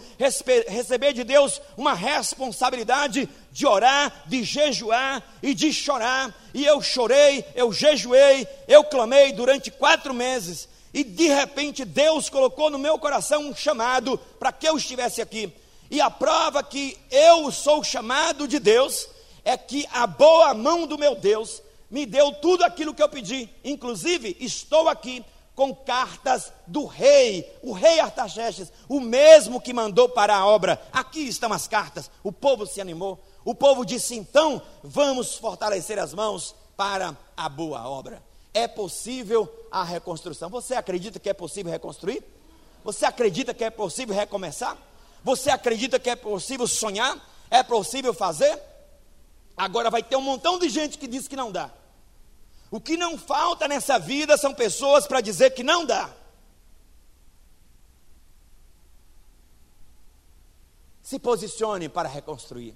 receber de Deus uma responsabilidade de orar, de jejuar e de chorar. E eu chorei, eu jejuei, eu clamei durante quatro meses. E de repente Deus colocou no meu coração um chamado para que eu estivesse aqui. E a prova que eu sou chamado de Deus é que a boa mão do meu Deus me deu tudo aquilo que eu pedi. Inclusive, estou aqui com cartas do rei, o rei Artaxerxes, o mesmo que mandou para a obra. Aqui estão as cartas. O povo se animou. O povo disse: então, vamos fortalecer as mãos para a boa obra. É possível a reconstrução. Você acredita que é possível reconstruir? Você acredita que é possível recomeçar? Você acredita que é possível sonhar? É possível fazer? Agora vai ter um montão de gente que diz que não dá. O que não falta nessa vida são pessoas para dizer que não dá. Se posicione para reconstruir.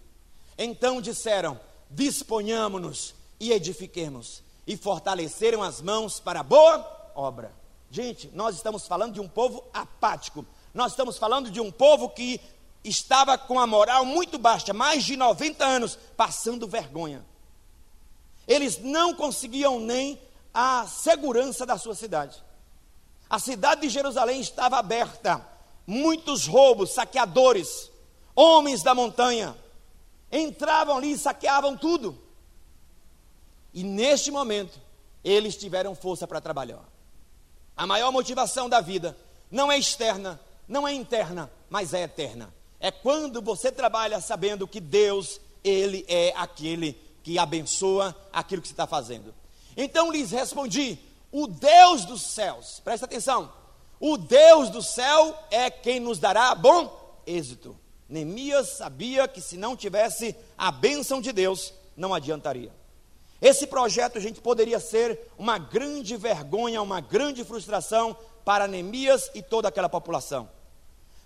Então disseram: disponhamos-nos e edifiquemos, e fortaleceram as mãos para a boa obra. Gente, nós estamos falando de um povo apático, nós estamos falando de um povo que estava com a moral muito baixa, mais de 90 anos, passando vergonha. Eles não conseguiam nem a segurança da sua cidade. A cidade de Jerusalém estava aberta, muitos roubos, saqueadores, homens da montanha entravam ali e saqueavam tudo. E neste momento, eles tiveram força para trabalhar. A maior motivação da vida não é externa, não é interna, mas é eterna. É quando você trabalha sabendo que Deus, Ele é aquele que abençoa aquilo que você está fazendo. Então lhes respondi: o Deus dos céus, presta atenção, o Deus do céu é quem nos dará bom êxito. Neemias sabia que se não tivesse a bênção de Deus, não adiantaria. Esse projeto, gente, poderia ser uma grande vergonha, uma grande frustração para Neemias e toda aquela população.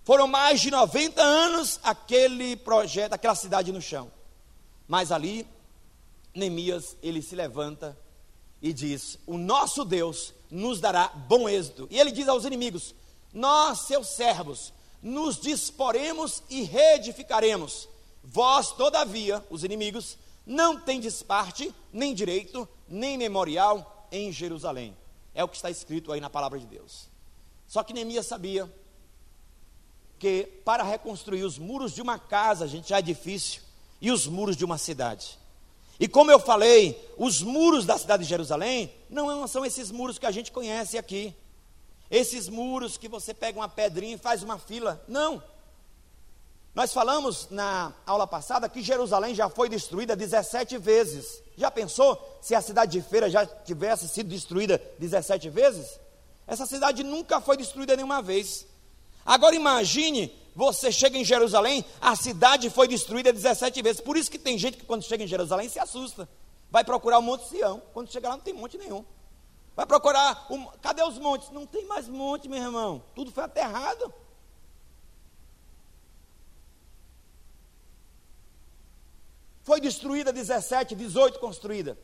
Foram mais de 90 anos aquele projeto, aquela cidade no chão. Mas ali, Neemias, ele se levanta e diz: O nosso Deus nos dará bom êxito. E ele diz aos inimigos: Nós, seus servos, nos disporemos e reedificaremos. Vós, todavia, os inimigos, não tendes parte, nem direito, nem memorial em Jerusalém. É o que está escrito aí na palavra de Deus. Só que Neemias sabia que para reconstruir os muros de uma casa, a gente já é difícil, e os muros de uma cidade. E como eu falei, os muros da cidade de Jerusalém não são esses muros que a gente conhece aqui. Esses muros que você pega uma pedrinha e faz uma fila. Não. Nós falamos na aula passada que Jerusalém já foi destruída 17 vezes. Já pensou se a cidade de Feira já tivesse sido destruída 17 vezes? Essa cidade nunca foi destruída nenhuma vez. Agora imagine, você chega em Jerusalém, a cidade foi destruída 17 vezes. Por isso que tem gente que quando chega em Jerusalém se assusta. Vai procurar o Monte Sião. Quando chega lá não tem monte nenhum. Vai procurar, um, cadê os montes? Não tem mais monte, meu irmão. Tudo foi aterrado. Foi destruída 17, 18 construída.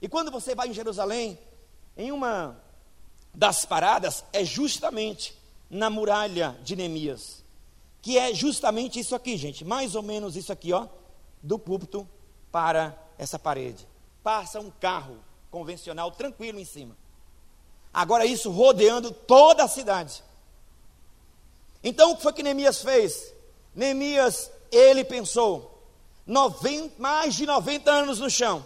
E quando você vai em Jerusalém, em uma das paradas é justamente na muralha de Neemias, que é justamente isso aqui, gente, mais ou menos isso aqui, ó, do púlpito para essa parede. Passa um carro convencional tranquilo em cima. Agora isso rodeando toda a cidade. Então o que foi que Neemias fez? Neemias, ele pensou, 90, mais de 90 anos no chão.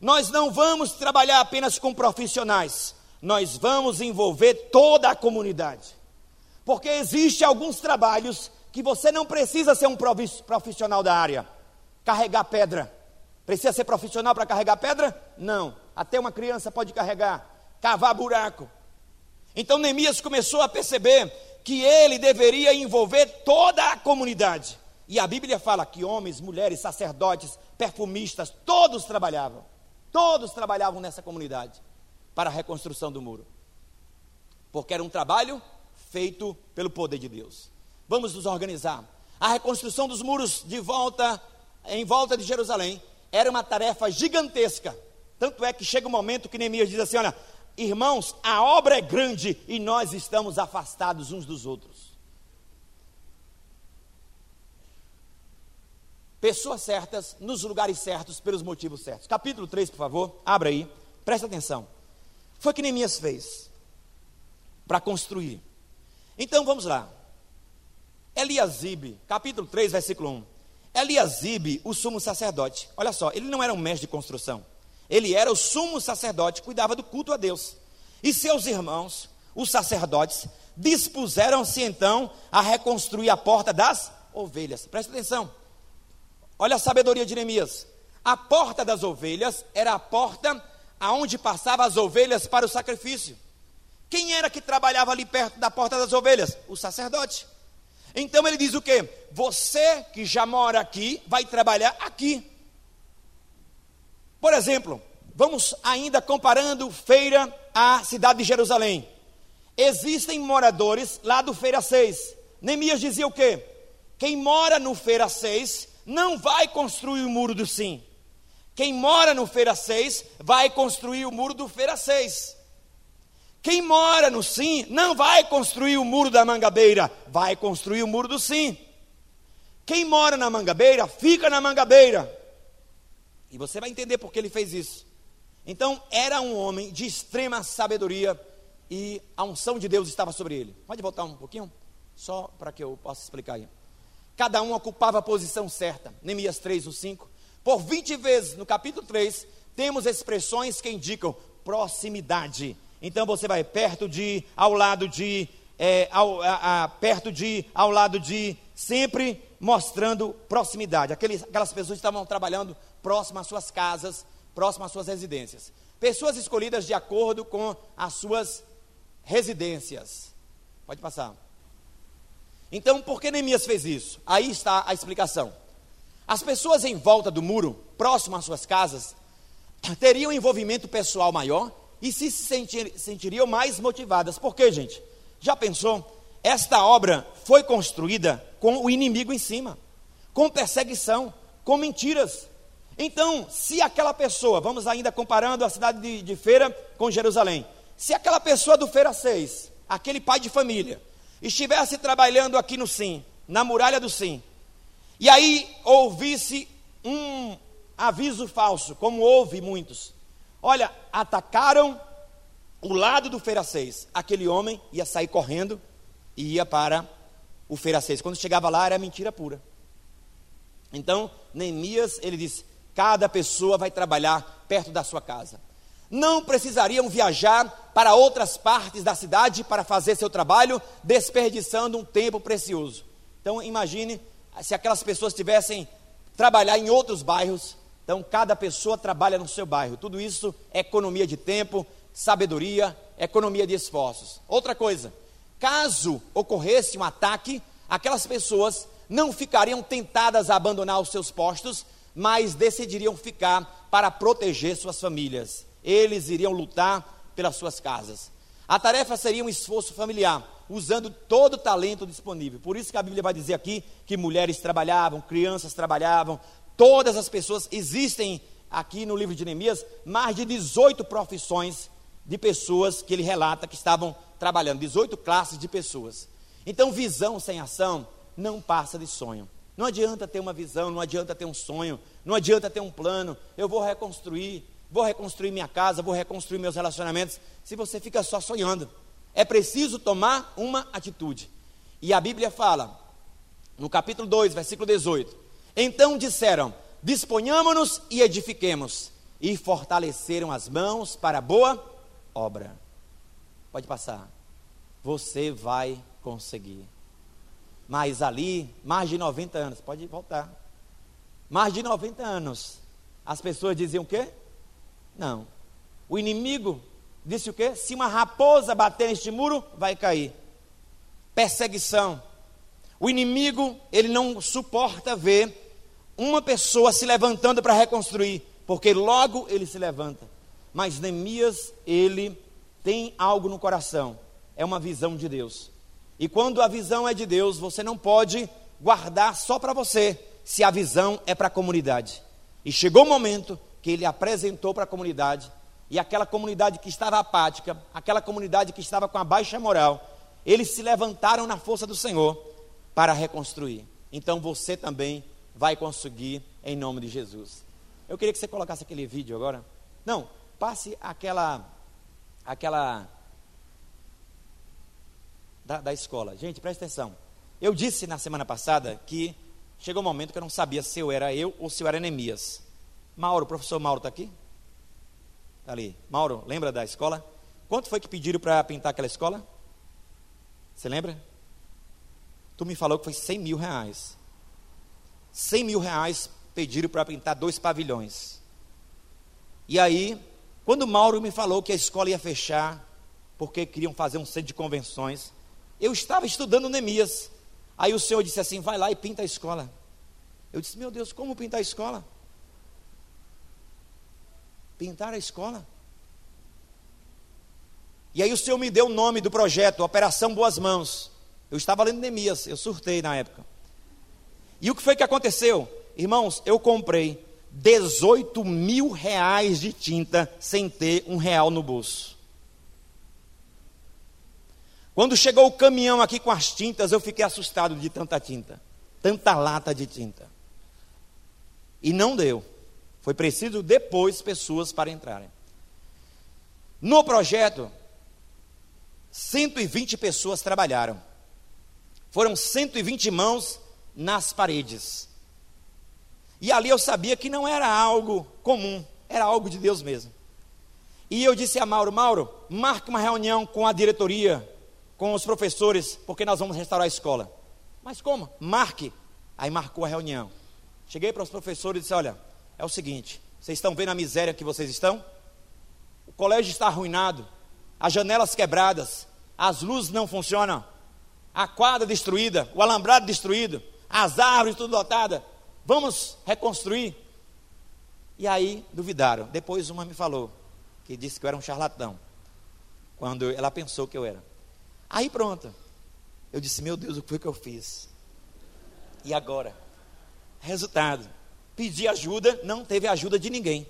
Nós não vamos trabalhar apenas com profissionais, nós vamos envolver toda a comunidade. Porque existe alguns trabalhos que você não precisa ser um profissional da área. Carregar pedra. Precisa ser profissional para carregar pedra? Não. Até uma criança pode carregar. Cavar buraco. Então Neemias começou a perceber que ele deveria envolver toda a comunidade. E a Bíblia fala que homens, mulheres, sacerdotes, perfumistas, todos trabalhavam. Todos trabalhavam nessa comunidade para a reconstrução do muro. Porque era um trabalho feito pelo poder de Deus. Vamos nos organizar. A reconstrução dos muros de volta, em volta de Jerusalém, era uma tarefa gigantesca. Tanto é que chega um momento que Neemias diz assim: olha, irmãos, a obra é grande e nós estamos afastados uns dos outros. Pessoas certas, nos lugares certos, pelos motivos certos. Capítulo 3, por favor, abra aí, presta atenção. Foi que Neemias fez para construir. Então vamos lá. Eliasibe, capítulo 3, versículo 1. Eliasibe, o sumo sacerdote. Olha só, ele não era um mestre de construção. Ele era o sumo sacerdote, cuidava do culto a Deus. E seus irmãos, os sacerdotes, dispuseram-se então a reconstruir a porta das ovelhas. Presta atenção. Olha a sabedoria de Neemias. A porta das ovelhas era a porta aonde passavam as ovelhas para o sacrifício. Quem era que trabalhava ali perto da porta das ovelhas? O sacerdote. Então ele diz o que? Você que já mora aqui, vai trabalhar aqui. Por exemplo, vamos ainda comparando Feira à cidade de Jerusalém. Existem moradores lá do Feira 6. Neemias dizia o quê? Quem mora no Feira 6 não vai construir o muro do Sim. Quem mora no Feira 6 vai construir o muro do Feira 6. Quem mora no Sim não vai construir o muro da Mangabeira, vai construir o muro do Sim. Quem mora na Mangabeira, fica na Mangabeira. E você vai entender por que ele fez isso. Então, era um homem de extrema sabedoria e a unção de Deus estava sobre ele. Pode voltar um pouquinho? Só para que eu possa explicar aí. Cada um ocupava a posição certa. Neemias 3, o 5. Por 20 vezes no capítulo 3, temos expressões que indicam proximidade então você vai perto de, ao lado de, é, ao, a, a, perto de, ao lado de, sempre mostrando proximidade. Aqueles, aquelas pessoas estavam trabalhando próximo às suas casas, próximo às suas residências. Pessoas escolhidas de acordo com as suas residências. Pode passar. Então, por que Neemias fez isso? Aí está a explicação. As pessoas em volta do muro, próximo às suas casas, teriam envolvimento pessoal maior e se sentir, sentiriam mais motivadas. Por quê, gente? Já pensou? Esta obra foi construída com o inimigo em cima, com perseguição, com mentiras. Então, se aquela pessoa, vamos ainda comparando a cidade de, de Feira com Jerusalém, se aquela pessoa do Feira 6, aquele pai de família, estivesse trabalhando aqui no Sim, na muralha do Sim, e aí ouvisse um aviso falso, como houve muitos, Olha, atacaram o lado do 6. Aquele homem ia sair correndo e ia para o 6. Quando chegava lá, era mentira pura. Então, Neemias, ele disse: cada pessoa vai trabalhar perto da sua casa. Não precisariam viajar para outras partes da cidade para fazer seu trabalho, desperdiçando um tempo precioso. Então, imagine se aquelas pessoas tivessem trabalhar em outros bairros, então, cada pessoa trabalha no seu bairro. Tudo isso é economia de tempo, sabedoria, economia de esforços. Outra coisa, caso ocorresse um ataque, aquelas pessoas não ficariam tentadas a abandonar os seus postos, mas decidiriam ficar para proteger suas famílias. Eles iriam lutar pelas suas casas. A tarefa seria um esforço familiar, usando todo o talento disponível. Por isso que a Bíblia vai dizer aqui que mulheres trabalhavam, crianças trabalhavam, Todas as pessoas, existem aqui no livro de Neemias mais de 18 profissões de pessoas que ele relata que estavam trabalhando, 18 classes de pessoas. Então, visão sem ação não passa de sonho. Não adianta ter uma visão, não adianta ter um sonho, não adianta ter um plano. Eu vou reconstruir, vou reconstruir minha casa, vou reconstruir meus relacionamentos, se você fica só sonhando. É preciso tomar uma atitude. E a Bíblia fala, no capítulo 2, versículo 18: então disseram: Disponhamos-nos e edifiquemos. E fortaleceram as mãos para boa obra. Pode passar. Você vai conseguir. Mas ali, mais de 90 anos, pode voltar. Mais de 90 anos, as pessoas diziam o quê? Não. O inimigo disse o quê? Se uma raposa bater neste muro, vai cair. Perseguição. O inimigo, ele não suporta ver uma pessoa se levantando para reconstruir, porque logo ele se levanta. Mas Neemias, ele tem algo no coração, é uma visão de Deus. E quando a visão é de Deus, você não pode guardar só para você, se a visão é para a comunidade. E chegou o momento que ele apresentou para a comunidade e aquela comunidade que estava apática, aquela comunidade que estava com a baixa moral, eles se levantaram na força do Senhor para reconstruir. Então você também vai conseguir em nome de Jesus. Eu queria que você colocasse aquele vídeo agora. Não, passe aquela aquela da, da escola. Gente, presta atenção. Eu disse na semana passada que chegou um momento que eu não sabia se eu era eu ou se eu era Neemias. Mauro, o professor Mauro está aqui? Está ali. Mauro, lembra da escola? Quanto foi que pediram para pintar aquela escola? Você lembra? Tu me falou que foi 100 mil reais. 100 mil reais pediram para pintar dois pavilhões. E aí, quando Mauro me falou que a escola ia fechar, porque queriam fazer um centro de convenções, eu estava estudando Neemias. Aí o Senhor disse assim: vai lá e pinta a escola. Eu disse: meu Deus, como pintar a escola? Pintar a escola? E aí o Senhor me deu o nome do projeto, Operação Boas Mãos. Eu estava lendo Neemias, eu surtei na época. E o que foi que aconteceu? Irmãos, eu comprei 18 mil reais de tinta sem ter um real no bolso. Quando chegou o caminhão aqui com as tintas, eu fiquei assustado de tanta tinta, tanta lata de tinta. E não deu. Foi preciso depois pessoas para entrarem. No projeto, 120 pessoas trabalharam. Foram 120 mãos nas paredes. E ali eu sabia que não era algo comum, era algo de Deus mesmo. E eu disse a Mauro: Mauro, marque uma reunião com a diretoria, com os professores, porque nós vamos restaurar a escola. Mas como? Marque. Aí marcou a reunião. Cheguei para os professores e disse: Olha, é o seguinte, vocês estão vendo a miséria que vocês estão? O colégio está arruinado, as janelas quebradas, as luzes não funcionam, a quadra destruída, o alambrado destruído, as árvores tudo lotadas. Vamos reconstruir? E aí duvidaram. Depois uma me falou, que disse que eu era um charlatão. Quando ela pensou que eu era. Aí pronto. Eu disse, meu Deus, o que foi que eu fiz? E agora? Resultado. Pedi ajuda, não teve ajuda de ninguém.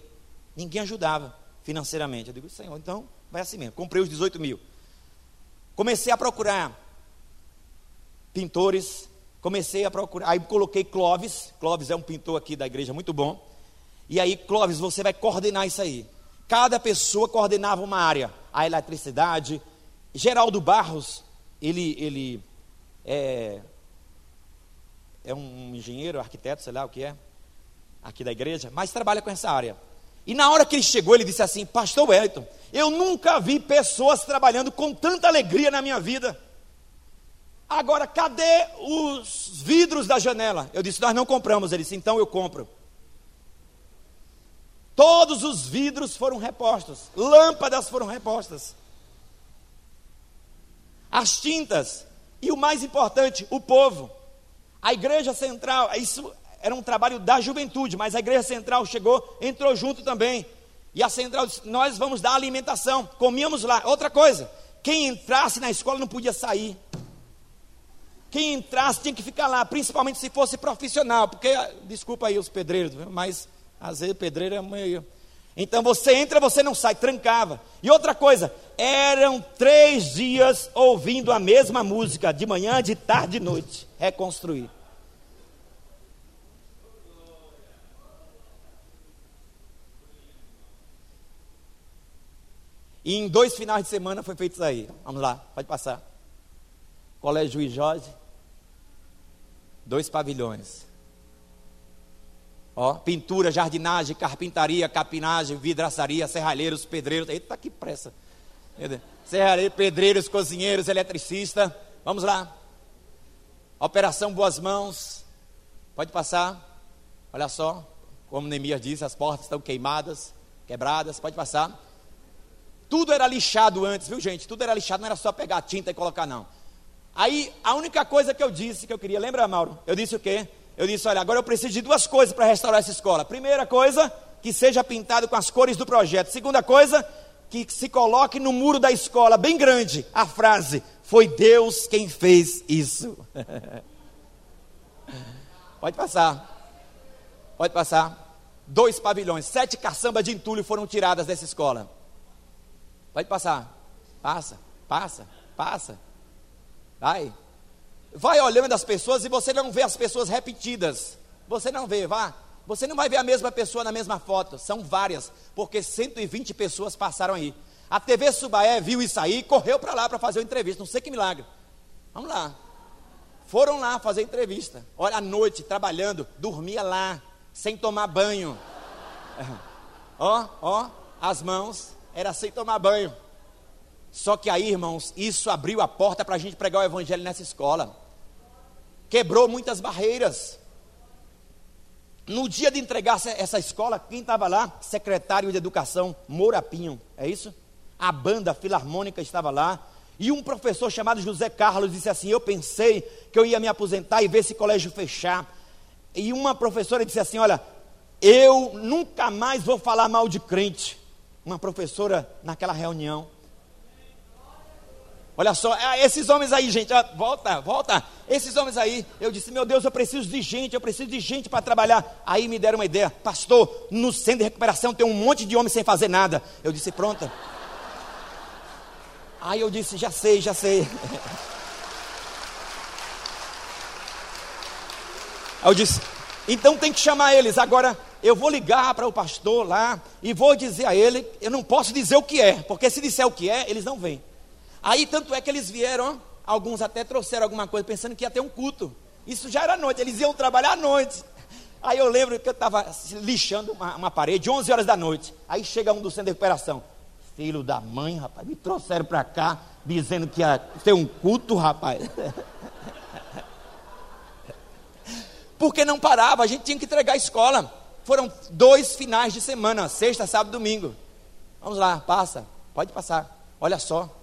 Ninguém ajudava financeiramente. Eu digo, Senhor, então vai assim mesmo. Comprei os 18 mil. Comecei a procurar pintores, comecei a procurar, aí coloquei Clóvis, Clóvis é um pintor aqui da igreja muito bom, e aí Clóvis, você vai coordenar isso aí, cada pessoa coordenava uma área, a eletricidade, Geraldo Barros, ele, ele é, é um engenheiro, arquiteto, sei lá o que é, aqui da igreja, mas trabalha com essa área, e na hora que ele chegou, ele disse assim: Pastor Wellington, eu nunca vi pessoas trabalhando com tanta alegria na minha vida. Agora, cadê os vidros da janela? Eu disse: Nós não compramos. Ele disse: Então eu compro. Todos os vidros foram repostos, lâmpadas foram repostas, as tintas e o mais importante, o povo. A igreja central, isso era um trabalho da juventude, mas a igreja central chegou, entrou junto também. E a central disse: Nós vamos dar alimentação. Comíamos lá. Outra coisa: quem entrasse na escola não podia sair. Quem entrasse tinha que ficar lá, principalmente se fosse profissional, porque, desculpa aí os pedreiros, mas às vezes pedreiro é meio. Então você entra, você não sai, trancava. E outra coisa, eram três dias ouvindo a mesma música, de manhã, de tarde, de noite. Reconstruir. E em dois finais de semana foi feito isso aí. Vamos lá, pode passar. Colégio Juiz Jorge. Dois pavilhões. Ó, pintura, jardinagem, carpintaria, capinagem, vidraçaria, serralheiros, pedreiros. Eita, que pressa. Serralheiros, pedreiros, cozinheiros, eletricista. Vamos lá. Operação Boas Mãos. Pode passar. Olha só, como Neemias disse, as portas estão queimadas, quebradas. Pode passar. Tudo era lixado antes, viu gente? Tudo era lixado, não era só pegar tinta e colocar, não. Aí, a única coisa que eu disse, que eu queria, lembra, Mauro? Eu disse o quê? Eu disse, olha, agora eu preciso de duas coisas para restaurar essa escola. Primeira coisa, que seja pintado com as cores do projeto. Segunda coisa, que se coloque no muro da escola, bem grande, a frase: Foi Deus quem fez isso. Pode passar. Pode passar. Dois pavilhões, sete caçambas de entulho foram tiradas dessa escola. Pode passar. Passa, passa, passa. Vai. Vai olhando as pessoas e você não vê as pessoas repetidas. Você não vê, vá. Você não vai ver a mesma pessoa na mesma foto. São várias, porque 120 pessoas passaram aí. A TV Subaé viu isso aí e correu para lá para fazer uma entrevista. Não sei que milagre. Vamos lá. Foram lá fazer entrevista. Olha, à noite, trabalhando, dormia lá, sem tomar banho. Ó, ó, as mãos, era sem tomar banho. Só que aí, irmãos, isso abriu a porta para a gente pregar o evangelho nessa escola. Quebrou muitas barreiras. No dia de entregar essa escola, quem estava lá? Secretário de Educação, Moura Pinho, é isso? A banda filarmônica estava lá. E um professor chamado José Carlos disse assim: Eu pensei que eu ia me aposentar e ver esse colégio fechar. E uma professora disse assim: Olha, eu nunca mais vou falar mal de crente. Uma professora naquela reunião. Olha só, é, esses homens aí, gente, volta, volta. Esses homens aí, eu disse, meu Deus, eu preciso de gente, eu preciso de gente para trabalhar. Aí me deram uma ideia, pastor, no centro de recuperação tem um monte de homens sem fazer nada. Eu disse, pronta. Aí eu disse, já sei, já sei. Aí eu disse, então tem que chamar eles. Agora eu vou ligar para o pastor lá e vou dizer a ele, eu não posso dizer o que é, porque se disser o que é, eles não vêm. Aí tanto é que eles vieram, alguns até trouxeram alguma coisa pensando que ia ter um culto. Isso já era noite, eles iam trabalhar à noite. Aí eu lembro que eu estava lixando uma, uma, parede, 11 horas da noite. Aí chega um do centro de recuperação. Filho da mãe, rapaz, me trouxeram para cá dizendo que ia ter um culto, rapaz. Porque não parava, a gente tinha que entregar a escola. Foram dois finais de semana, sexta, sábado, domingo. Vamos lá, passa, pode passar. Olha só,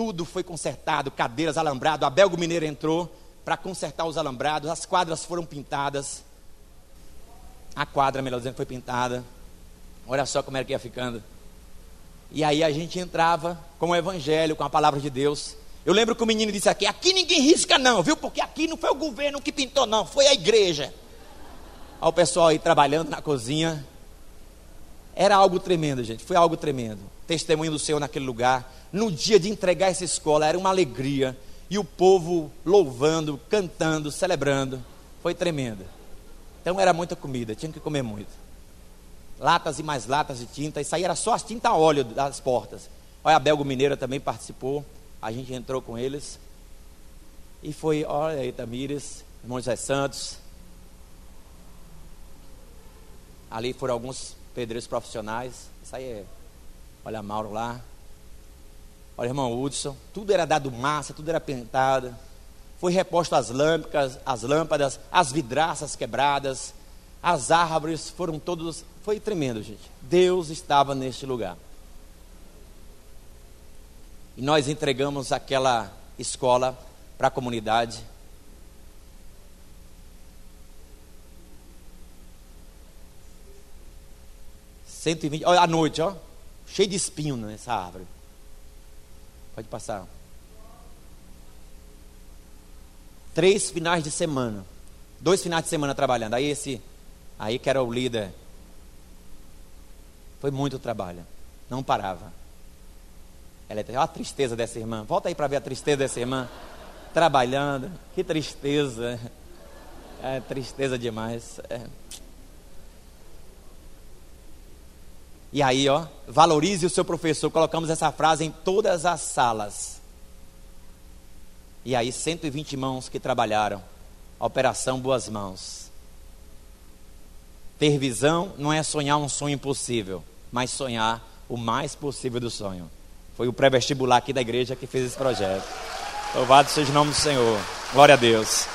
tudo foi consertado, cadeiras, alambrado. Belgo Mineiro entrou para consertar os alambrados, as quadras foram pintadas. A quadra, melhor dizendo, foi pintada. Olha só como era que ia ficando. E aí a gente entrava com o evangelho, com a palavra de Deus. Eu lembro que o menino disse aqui: aqui ninguém risca, não, viu? Porque aqui não foi o governo que pintou, não, foi a igreja. Aí o pessoal aí trabalhando na cozinha. Era algo tremendo, gente, foi algo tremendo. Testemunho do Senhor naquele lugar no dia de entregar essa escola, era uma alegria. E o povo louvando, cantando, celebrando. Foi tremendo. Então era muita comida, tinha que comer muito. Latas e mais latas de tinta. Isso aí era só as tinta óleo das portas. Olha, a Belgo Mineira também participou. A gente entrou com eles. E foi, olha aí, Tamires, irmão José Santos. Ali foram alguns pedreiros profissionais. Isso aí é. Olha, Mauro lá. Olha, irmão Hudson, tudo era dado massa, tudo era pintado. Foi reposto as lâmpadas, as lâmpadas, as vidraças quebradas, as árvores foram todos. Foi tremendo, gente. Deus estava neste lugar. E nós entregamos aquela escola para a comunidade. Cento e vinte, olha, à noite, ó, cheio de espinho nessa árvore. Pode passar. Três finais de semana. Dois finais de semana trabalhando. Aí esse, aí que era o líder. Foi muito trabalho. Não parava. Ela é a tristeza dessa irmã. Volta aí para ver a tristeza dessa irmã. Trabalhando. Que tristeza. É tristeza demais. É. E aí, ó, valorize o seu professor. Colocamos essa frase em todas as salas. E aí, 120 mãos que trabalharam. Operação Boas Mãos. Ter visão não é sonhar um sonho impossível, mas sonhar o mais possível do sonho. Foi o pré-vestibular aqui da igreja que fez esse projeto. Louvado seja o nome do Senhor. Glória a Deus.